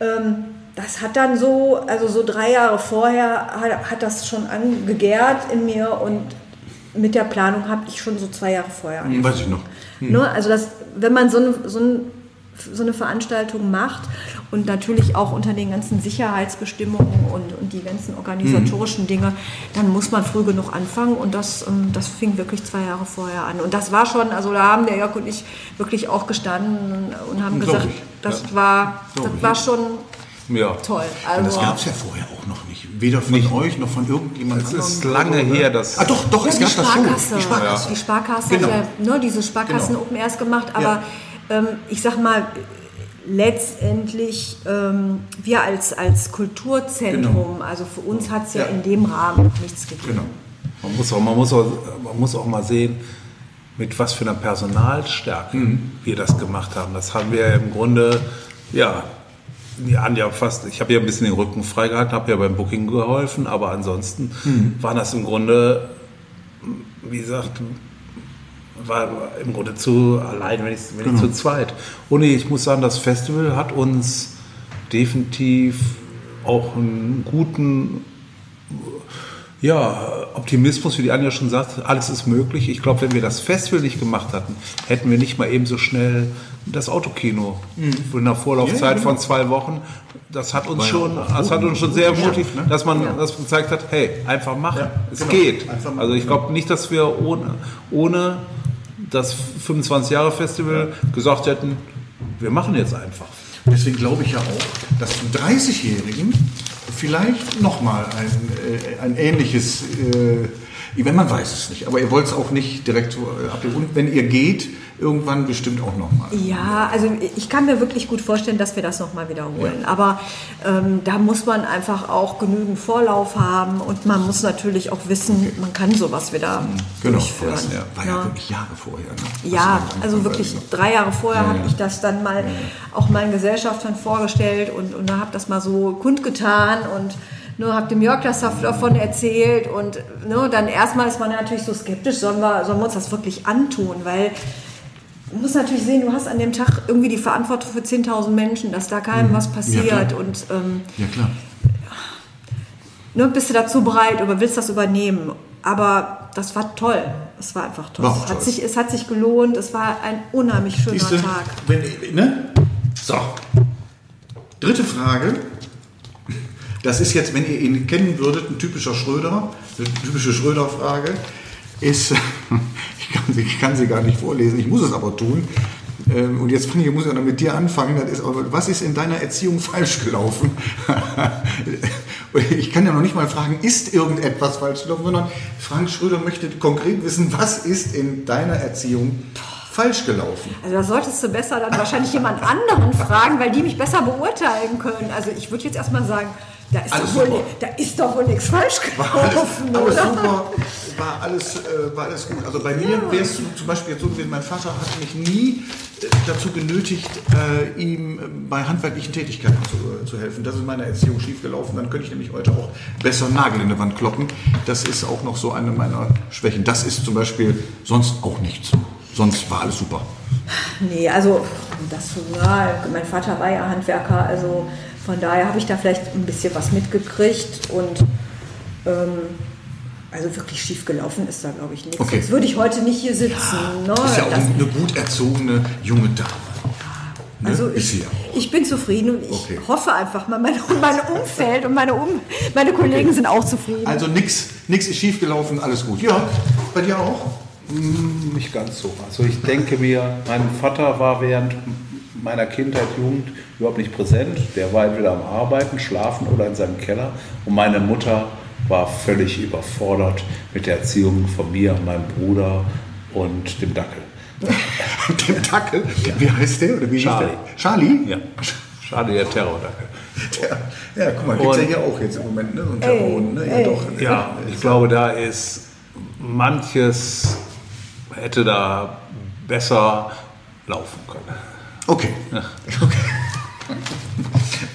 ähm, das hat dann so, also so drei Jahre vorher hat, hat das schon angegärt in mir und mit der Planung habe ich schon so zwei Jahre vorher Hm, Weiß ich noch. Ne? Also das, wenn man so eine, so, ein, so eine Veranstaltung macht und natürlich auch unter den ganzen Sicherheitsbestimmungen und, und die ganzen organisatorischen Dinge, dann muss man früh genug anfangen und das, ähm, das fing wirklich zwei Jahre vorher an. Und das war schon, also da haben der Jörg und ich wirklich auch gestanden und haben Glaub gesagt, ich, das ja. war, das war schon ja. toll. Und das Also, gab es ja vorher auch noch nicht. Weder von euch noch von irgendjemand Es anderem. ist lange her, dass Ah, doch, doch, Ja, es gab das schon. Sparkasse. Die Sparkasse. Die Sparkasse Genau. hat ja ne, diese Sparkassen Genau. Open Airs gemacht, aber ähm, ich sag mal, letztendlich ähm, wir als, als Kulturzentrum, also für uns hat es ja, Ja. in dem Rahmen nichts gegeben. Genau. Man muss, auch, man, muss auch, man muss auch mal sehen, mit was für einer Personalstärke wir das gemacht haben. Das haben wir im Grunde, ja, die Anja fast, ich habe ja ein bisschen den Rücken freigehalten, habe ja beim Booking geholfen, aber ansonsten waren das im Grunde, wie gesagt, war im Grunde zu allein, wenn ich, wenn ich zu zweit. Und ich muss sagen, das Festival hat uns definitiv auch einen guten ja, Optimismus, wie die Anja schon sagt, alles ist möglich. Ich glaube, wenn wir das Festival nicht gemacht hatten, hätten wir nicht mal eben so schnell das Autokino in einer Vorlaufzeit von zwei Wochen. Das hat uns schon, das hat uns schon sehr ermutigt, dass man das gezeigt hat, hey, einfach machen. es genau. geht. Machen, Also ich glaube nicht, dass wir ohne, ohne das 25-Jahre-Festival gesagt hätten, wir machen jetzt einfach. Deswegen glaube ich ja auch, dass die 30-Jährigen vielleicht nochmal ein, äh, ein ähnliches äh, man weiß es nicht, aber ihr wollt es auch nicht direkt so äh, abgeben. Und wenn ihr geht, irgendwann bestimmt auch nochmal. Ja, also ich kann mir wirklich gut vorstellen, dass wir das nochmal wiederholen. Aber ähm, da muss man einfach auch genügend Vorlauf haben und man muss natürlich auch wissen, man kann sowas wieder Genau, durchführen. das war ja Ja. wirklich Jahre vorher. Ne? Ja, also wirklich ich drei Jahre vorher Ja, habe ja. ich das dann mal auch meinen Gesellschaftern vorgestellt und, und da habe das mal so kundgetan und nur habe dem Jörg das davon erzählt und ne, dann erstmal ist man natürlich so skeptisch, sollen wir, sollen wir uns das wirklich antun, weil du musst natürlich sehen, du hast an dem Tag irgendwie die Verantwortung für 10.000 Menschen, dass da keinem was passiert Mhm. klar. und ähm, Ja, klar. ne, bist du dazu bereit oder willst das übernehmen. Aber das war toll. Es war einfach toll. War es, hat toll. sich, es hat sich gelohnt. Es war ein unheimlich schöner Siehste, Tag. wenn, ne? So. Dritte Frage. Das ist jetzt, wenn ihr ihn kennen würdet, ein typischer Schröder, eine typische Schröder-Frage, ist, ich kann, sie, ich kann sie gar nicht vorlesen, ich muss es aber tun. Ähm, Und jetzt ich, muss ich auch noch mit dir anfangen. Ist, was ist in deiner Erziehung falsch gelaufen? Ich kann ja noch nicht mal fragen, ist irgendetwas falsch gelaufen, sondern Frank Schröder möchte konkret wissen, was ist in deiner Erziehung falsch gelaufen? Also da solltest du besser dann wahrscheinlich jemand anderen fragen, weil die mich besser beurteilen können. Also ich würde jetzt erstmal sagen, da ist, Alles doch wohl, da ist doch wohl nichts falsch War alles, gelaufen, alles super, war alles, äh, war alles gut. Also bei mir wäre es zum Beispiel jetzt so gewesen, mein Vater hat mich nie äh, dazu genötigt, äh, ihm äh, bei handwerklichen Tätigkeiten zu, äh, zu helfen. Das ist in meiner Erziehung schiefgelaufen. Dann könnte ich nämlich heute auch besser einen Nagel in der Wand kloppen. Das ist auch noch so eine meiner Schwächen. Das ist zum Beispiel sonst auch nichts. Sonst war alles super. Nee, also das ja, mein Vater war ja Handwerker, also von daher habe ich da vielleicht ein bisschen was mitgekriegt und ähm, also wirklich schief gelaufen ist da glaube ich nichts. Okay. Sonst würde ich heute nicht hier sitzen. ne? Ist ja auch Das- eine gut erzogene junge Dame. Ne? Also ist ich, ja ich bin zufrieden und ich Okay. hoffe einfach mal, mein, mein Umfeld und meine, um, meine Kollegen sind auch zufrieden. Also nichts nix ist schiefgelaufen, alles gut. Ja, bei dir auch? Nicht ganz so. Also ich denke mir, mein Vater war während meiner Kindheit, Jugend überhaupt nicht präsent. Der war entweder am Arbeiten, Schlafen oder in seinem Keller. Und meine Mutter war völlig überfordert mit der Erziehung von mir, meinem Bruder und dem Dackel. Dem Dackel? Wie heißt der? Oder wie Charlie. Der? Charlie? Ja, schade, der Terrordackel. Der, ja, guck mal, gibt's ja Und- hier auch jetzt im Moment, ne? So ein Terrorhund, ne? Ja, doch. ne? Ja, ich glaube, da ist manches hätte da besser laufen können. Okay. okay.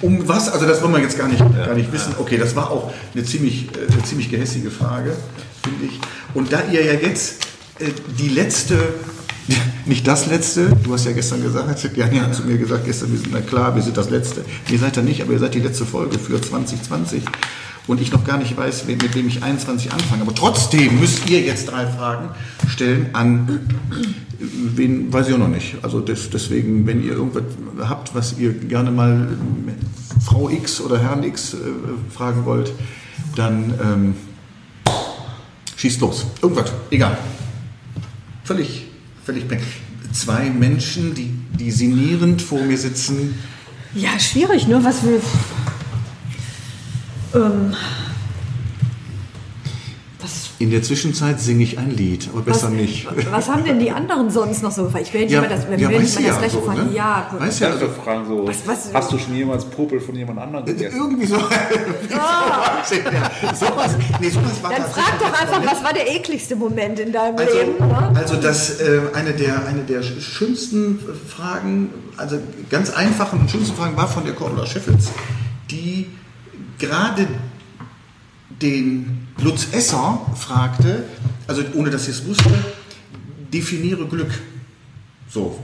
Um was? Also das wollen wir jetzt gar nicht, gar nicht wissen. Okay, das war auch eine ziemlich, äh, eine ziemlich gehässige Frage, finde ich. Und da ihr ja jetzt äh, die letzte, nicht das letzte, du hast ja gestern gesagt, Janja hat zu mir gesagt gestern, wir sind, na klar, wir sind das letzte. Ihr seid ja nicht, aber ihr seid die letzte Folge für 2020. Und ich noch gar nicht weiß, mit wem ich 21 anfange. Aber trotzdem müsst ihr jetzt drei Fragen stellen an Wen weiß ich auch noch nicht. Also des, deswegen, wenn ihr irgendwas habt, was ihr gerne mal ähm, Frau X oder Herrn X äh, fragen wollt, dann ähm, schießt los. Irgendwas, egal. Völlig, völlig blank. Zwei Menschen, die, die sinnierend vor mir sitzen. ja, schwierig, ne? Was will. Ähm, In der Zwischenzeit singe ich ein Lied, aber besser was, nicht. Was haben denn die anderen sonst noch so gefragt? Ich will nicht Ja, immer das, wenn ja, wir weißt nicht du mal das ja gleiche so, von ne? ja, gut. Du ja, Also fragen so, Was- was- hast du schon jemals Popel von jemand anderem gegessen? irgendwie so. Ja, sowas, nee, sowas war Dann frag doch einfach, was war der ekligste Moment in deinem Also, Leben? Ne? also das, äh, eine, der, eine der schönsten Fragen, also ganz einfachen und schönsten Fragen war von der Cordula Scheffels, die gerade den Lutz Esser fragte, also ohne dass sie es wusste, definiere Glück. So,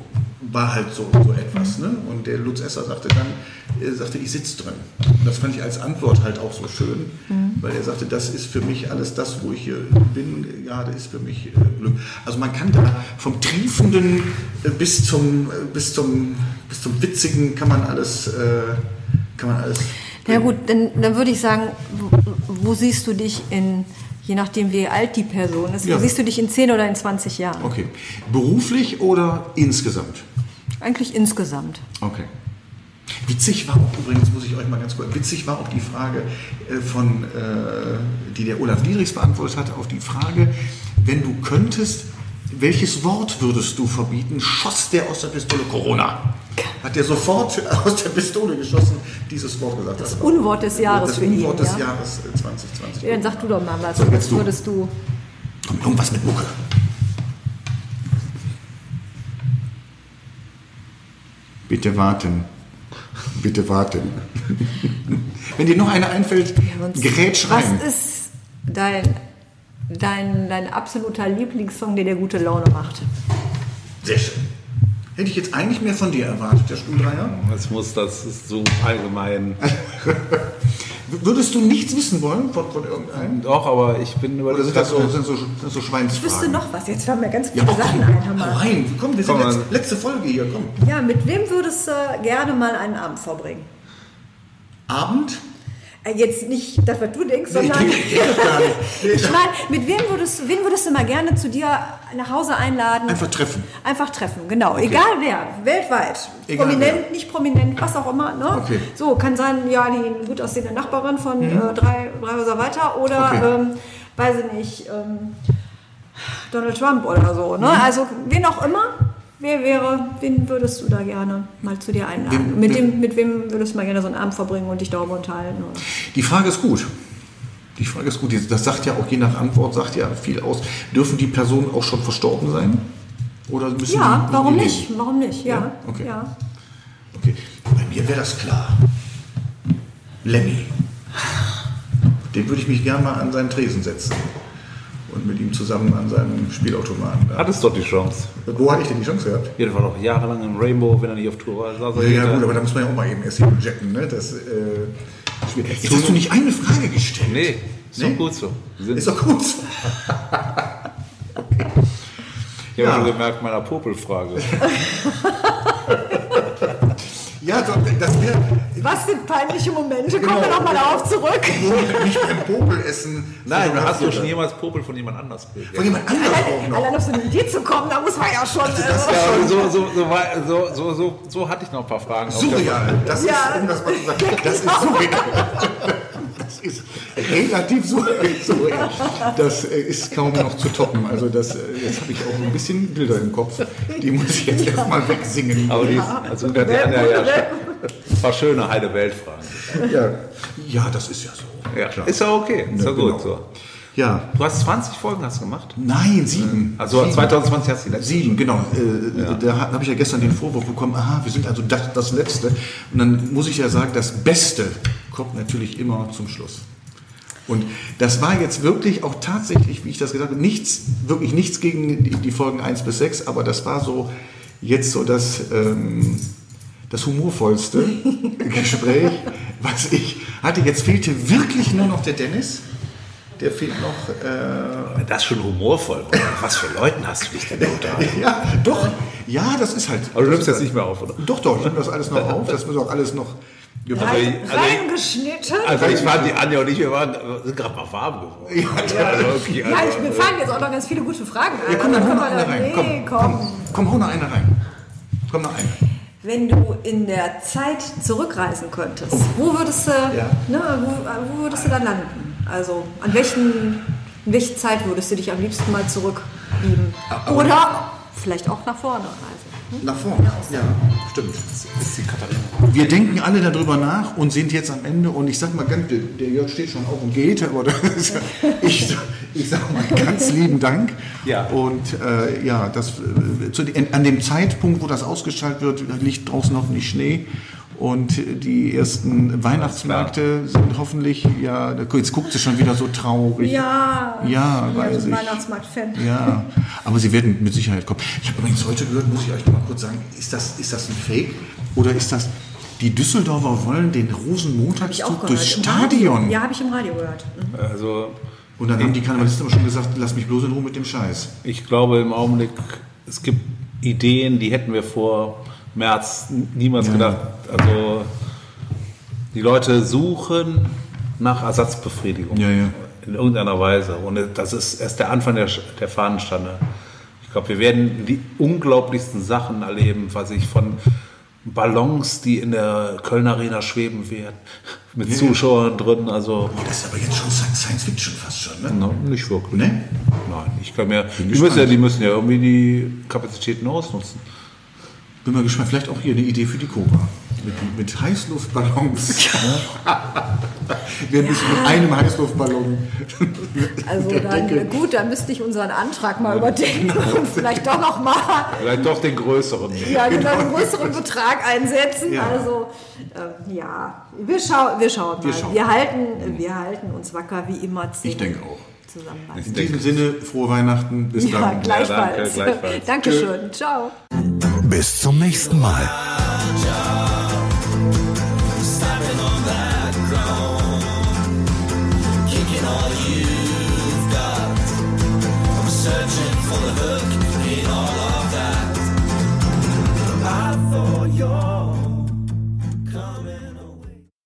war halt so, so etwas. Ne? Und der Lutz Esser sagte dann, er sagte, ich sitze drin. Und das fand ich als Antwort halt auch so schön, weil er sagte, das ist für mich alles das, wo ich hier bin, gerade ist für mich äh, Glück. Also man kann da vom Triefenden äh, bis zum, äh, bis zum, bis zum Witzigen kann man alles, äh, kann man alles. Ja gut, dann, dann würde ich sagen, wo, wo siehst du dich in, je nachdem wie alt die Person ist, Ja. wo siehst du dich in 10 oder in 20 Jahren? Okay. Beruflich oder insgesamt? Eigentlich insgesamt. Okay. Witzig war auch übrigens, muss ich euch mal ganz kurz, witzig war auch die Frage äh, von, äh, die der Olaf Dietrichs beantwortet hatte, auf die Frage, wenn du könntest, welches Wort würdest du verbieten, schoss der aus der Pistole Corona. Hat der sofort aus der Pistole geschossen, dieses Wort gesagt. Das Unwort des Jahres das für ihn, Unwort des ja. Jahres äh, 2020. Ja, dann sag du doch mal was, So, was würdest du... Komm, irgendwas mit Mucke. Bitte warten. Bitte warten. Wenn dir noch eine einfällt, Sonst- gerät rein. Was ist dein, dein, dein absoluter Lieblingssong, der dir gute Laune macht? Sehr schön. Hätte ich jetzt eigentlich mehr von dir erwartet, der Stuhldreier. Das muss, das ist so allgemein. Würdest du nichts wissen wollen von, von irgendeinem? Doch, aber ich bin über Oder sind das so, sind so, sind so Ich Schweinsfragen? wüsste noch was, jetzt fallen mir ganz viele Ja, Sachen komm, ein. Rein. Komm, wir sind Komm, letzte, letzte Folge hier. Komm. Ja, mit wem würdest du gerne mal einen Abend verbringen? Abend? Äh, Jetzt nicht das, was du denkst, Nee, ich sondern... denke- ich denke das gar nicht. Nee, ich meine, mit wem würdest, du- wen würdest du mal gerne zu dir nach Hause einladen? Einfach treffen. Einfach treffen, genau. Egal wer, weltweit. Egal prominent, wer. nicht prominent, was auch immer. Ne? Okay. Mhm. So, kann sein, ja, die gut aussehende Nachbarin von äh, drei, drei Häuser weiter oder, Okay. ähm, weiß ich nicht, ähm, Donald Trump oder so. Mhm. Ne? Also, wen auch immer. Wer wäre, wen würdest du da gerne mal zu dir einladen? Wem- mit, wem- dem, mit wem würdest du mal gerne so einen Abend verbringen und dich darüber unterhalten? Oder? Die Frage ist gut. Die Frage ist gut. Das sagt ja auch je nach Antwort sagt ja viel aus. Dürfen die Personen auch schon verstorben sein? Oder müssen die, Ja, müssen warum die nicht? leben? Warum nicht? Ja. Ja? Okay. ja. Okay. Bei mir wäre das klar. Lemmy. Den würde ich mich gerne mal an seinen Tresen setzen. Und mit ihm zusammen an seinem Spielautomaten. Da. Hattest doch die Chance. Wo hatte ich denn die Chance gehabt? Jeder war doch jahrelang im Rainbow, wenn er nicht auf Tour war. Er Ja, ja gut, aber da muss man ja auch mal eben erst hin jetten. Ne? Das, äh, schwierig. Jetzt hast du nicht eine Frage gestellt. Nee, ist Nee? doch gut so. Ist doch gut. ich habe Ja. schon gemerkt, meiner Popelfrage. Ja, doch, das wäre Was sind peinliche Momente? Genau. Kommen wir nochmal darauf zurück. nicht beim Popel essen. Nein, hast du fotografiert. schon jemals Popel von jemand anders gegessen? Von jemand anderem auch noch. Allein auf so eine Idee zu kommen, da muss man ja schon. das also, aber so, so, so, war- so, so, so, so hatte ich noch ein paar Fragen. Surreal. Das ist, Ja. um das mal zu sagen, das ist surreal. Das ist relativ surreal. Das äh, ist kaum noch zu toppen. Also das, äh, jetzt habe ich auch ein bisschen Bilder im Kopf. Die muss ich jetzt erstmal wegsingen. Aber die, also die Anja ja, ja, ein paar schöne heile Weltfragen. Ja, ja das ist ja so. Ja, ist ja okay, ist ja, Ja, gut genau. so. Ja, Du hast 20 Folgen hast gemacht? nein, sieben. Also sieben. 2020 hast du die letzte. Sieben, genau. Äh, Da habe ich ja gestern den Vorwurf bekommen, aha, wir sind also das, das Letzte. Und dann muss ich ja sagen, das Beste kommt natürlich immer zum Schluss. Und das war jetzt wirklich auch tatsächlich, wie ich das gesagt habe, nichts, wirklich nichts gegen die, die Folgen 1 bis 6, aber das war so jetzt so das, ähm, das humorvollste Gespräch, was ich hatte. Jetzt fehlte wirklich nur noch der Dennis. Der fehlt noch. Äh, Das ist schon humorvoll. Mann. Was für Leuten hast du dich denn da unterhalten? ja, doch. Ja, das ist halt. Aber du nimmst jetzt nicht mehr auf, oder? Doch, doch, ich nehme das alles noch auf. Das muss auch alles noch. Also, rein, ich- also reingeschnitten. Also ich fand die Anja und ich, wir waren, sind gerade mal warm geworden. Also, okay, ja, also, ich, mir fallen jetzt auch noch ganz viele gute Fragen ein. Ja, komm, dann hau Können noch eine rein. Komm, Nee, komm, komm, hau noch eine rein. Komm noch eine. Wenn du in der Zeit zurückreisen könntest, wo würdest du, Ja. ne, wo, wo würdest du dann landen? Also an welchen In welche Zeit würdest du dich am liebsten mal zurücklieben? Oder vielleicht auch nach vorne reisen? Nach vorne. Ja, stimmt. Wir denken alle darüber nach und sind jetzt am Ende. Und ich sag mal ganz, der, Jörg steht schon auf und geht, aber das ist, ich, ich sag mal ganz lieben Dank. Ja. Und äh, ja, das, äh, zu, an dem Zeitpunkt, wo das ausgestrahlt wird, liegt draußen noch nicht Schnee. Und die ersten Weihnachtsmärkte sind hoffentlich, ja, jetzt guckt sie schon wieder so traurig. Ja, ja, weiß ich. Weihnachtsmarkt-Fan. Ja, aber sie werden mit Sicherheit kommen. Ich habe übrigens heute gehört, muss ich euch noch mal kurz sagen, ist das, ist das ein Fake oder ist das, die Düsseldorfer wollen den ich Rosenmontagszug durchs Stadion? Radio. Ja, habe ich im Radio gehört. Mhm. Also Und dann haben die Karnevalisten aber schon gesagt, lass mich bloß in Ruhe mit dem Scheiß. ich glaube im Augenblick, es gibt Ideen, die hätten wir vor März niemals gedacht. Also die Leute suchen nach Ersatzbefriedigung Ja, ja. in irgendeiner Weise. Und das ist erst der Anfang der, der Fahnenstange. Ich glaube, wir werden die unglaublichsten Sachen erleben, was ich von Ballons, die in der Köln Arena schweben werden, mit Zuschauern drin. Also Das ist aber jetzt schon Science Fiction fast schon, ne? no, nicht wirklich. Ne? Nein, ich kann mir. Die müssen, ja, die müssen ja irgendwie die Kapazitäten ausnutzen. Bin mal gespannt, vielleicht auch hier eine Idee für die Cobra. Mit, mit Heißluftballons. Wir müssen mit einem Heißluftballon. Also dann, gut, dann müsste ich unseren Antrag mal überdenken und vielleicht doch noch mal Vielleicht doch den größeren. ja, genau, einen größeren Betrag einsetzen. Ja. Also ähm, ja, wir, schau wir schauen mal. Wir Wir, schauen. halten, wir halten uns wacker wie immer zehn Ich denke auch. zusammen. In diesem Sinne, frohe Weihnachten. Bis Ja, dann. gleichfalls. Ja, danke, gleichfalls. Dankeschön. Ciao. Bis zum nächsten Mal. Searching for the hook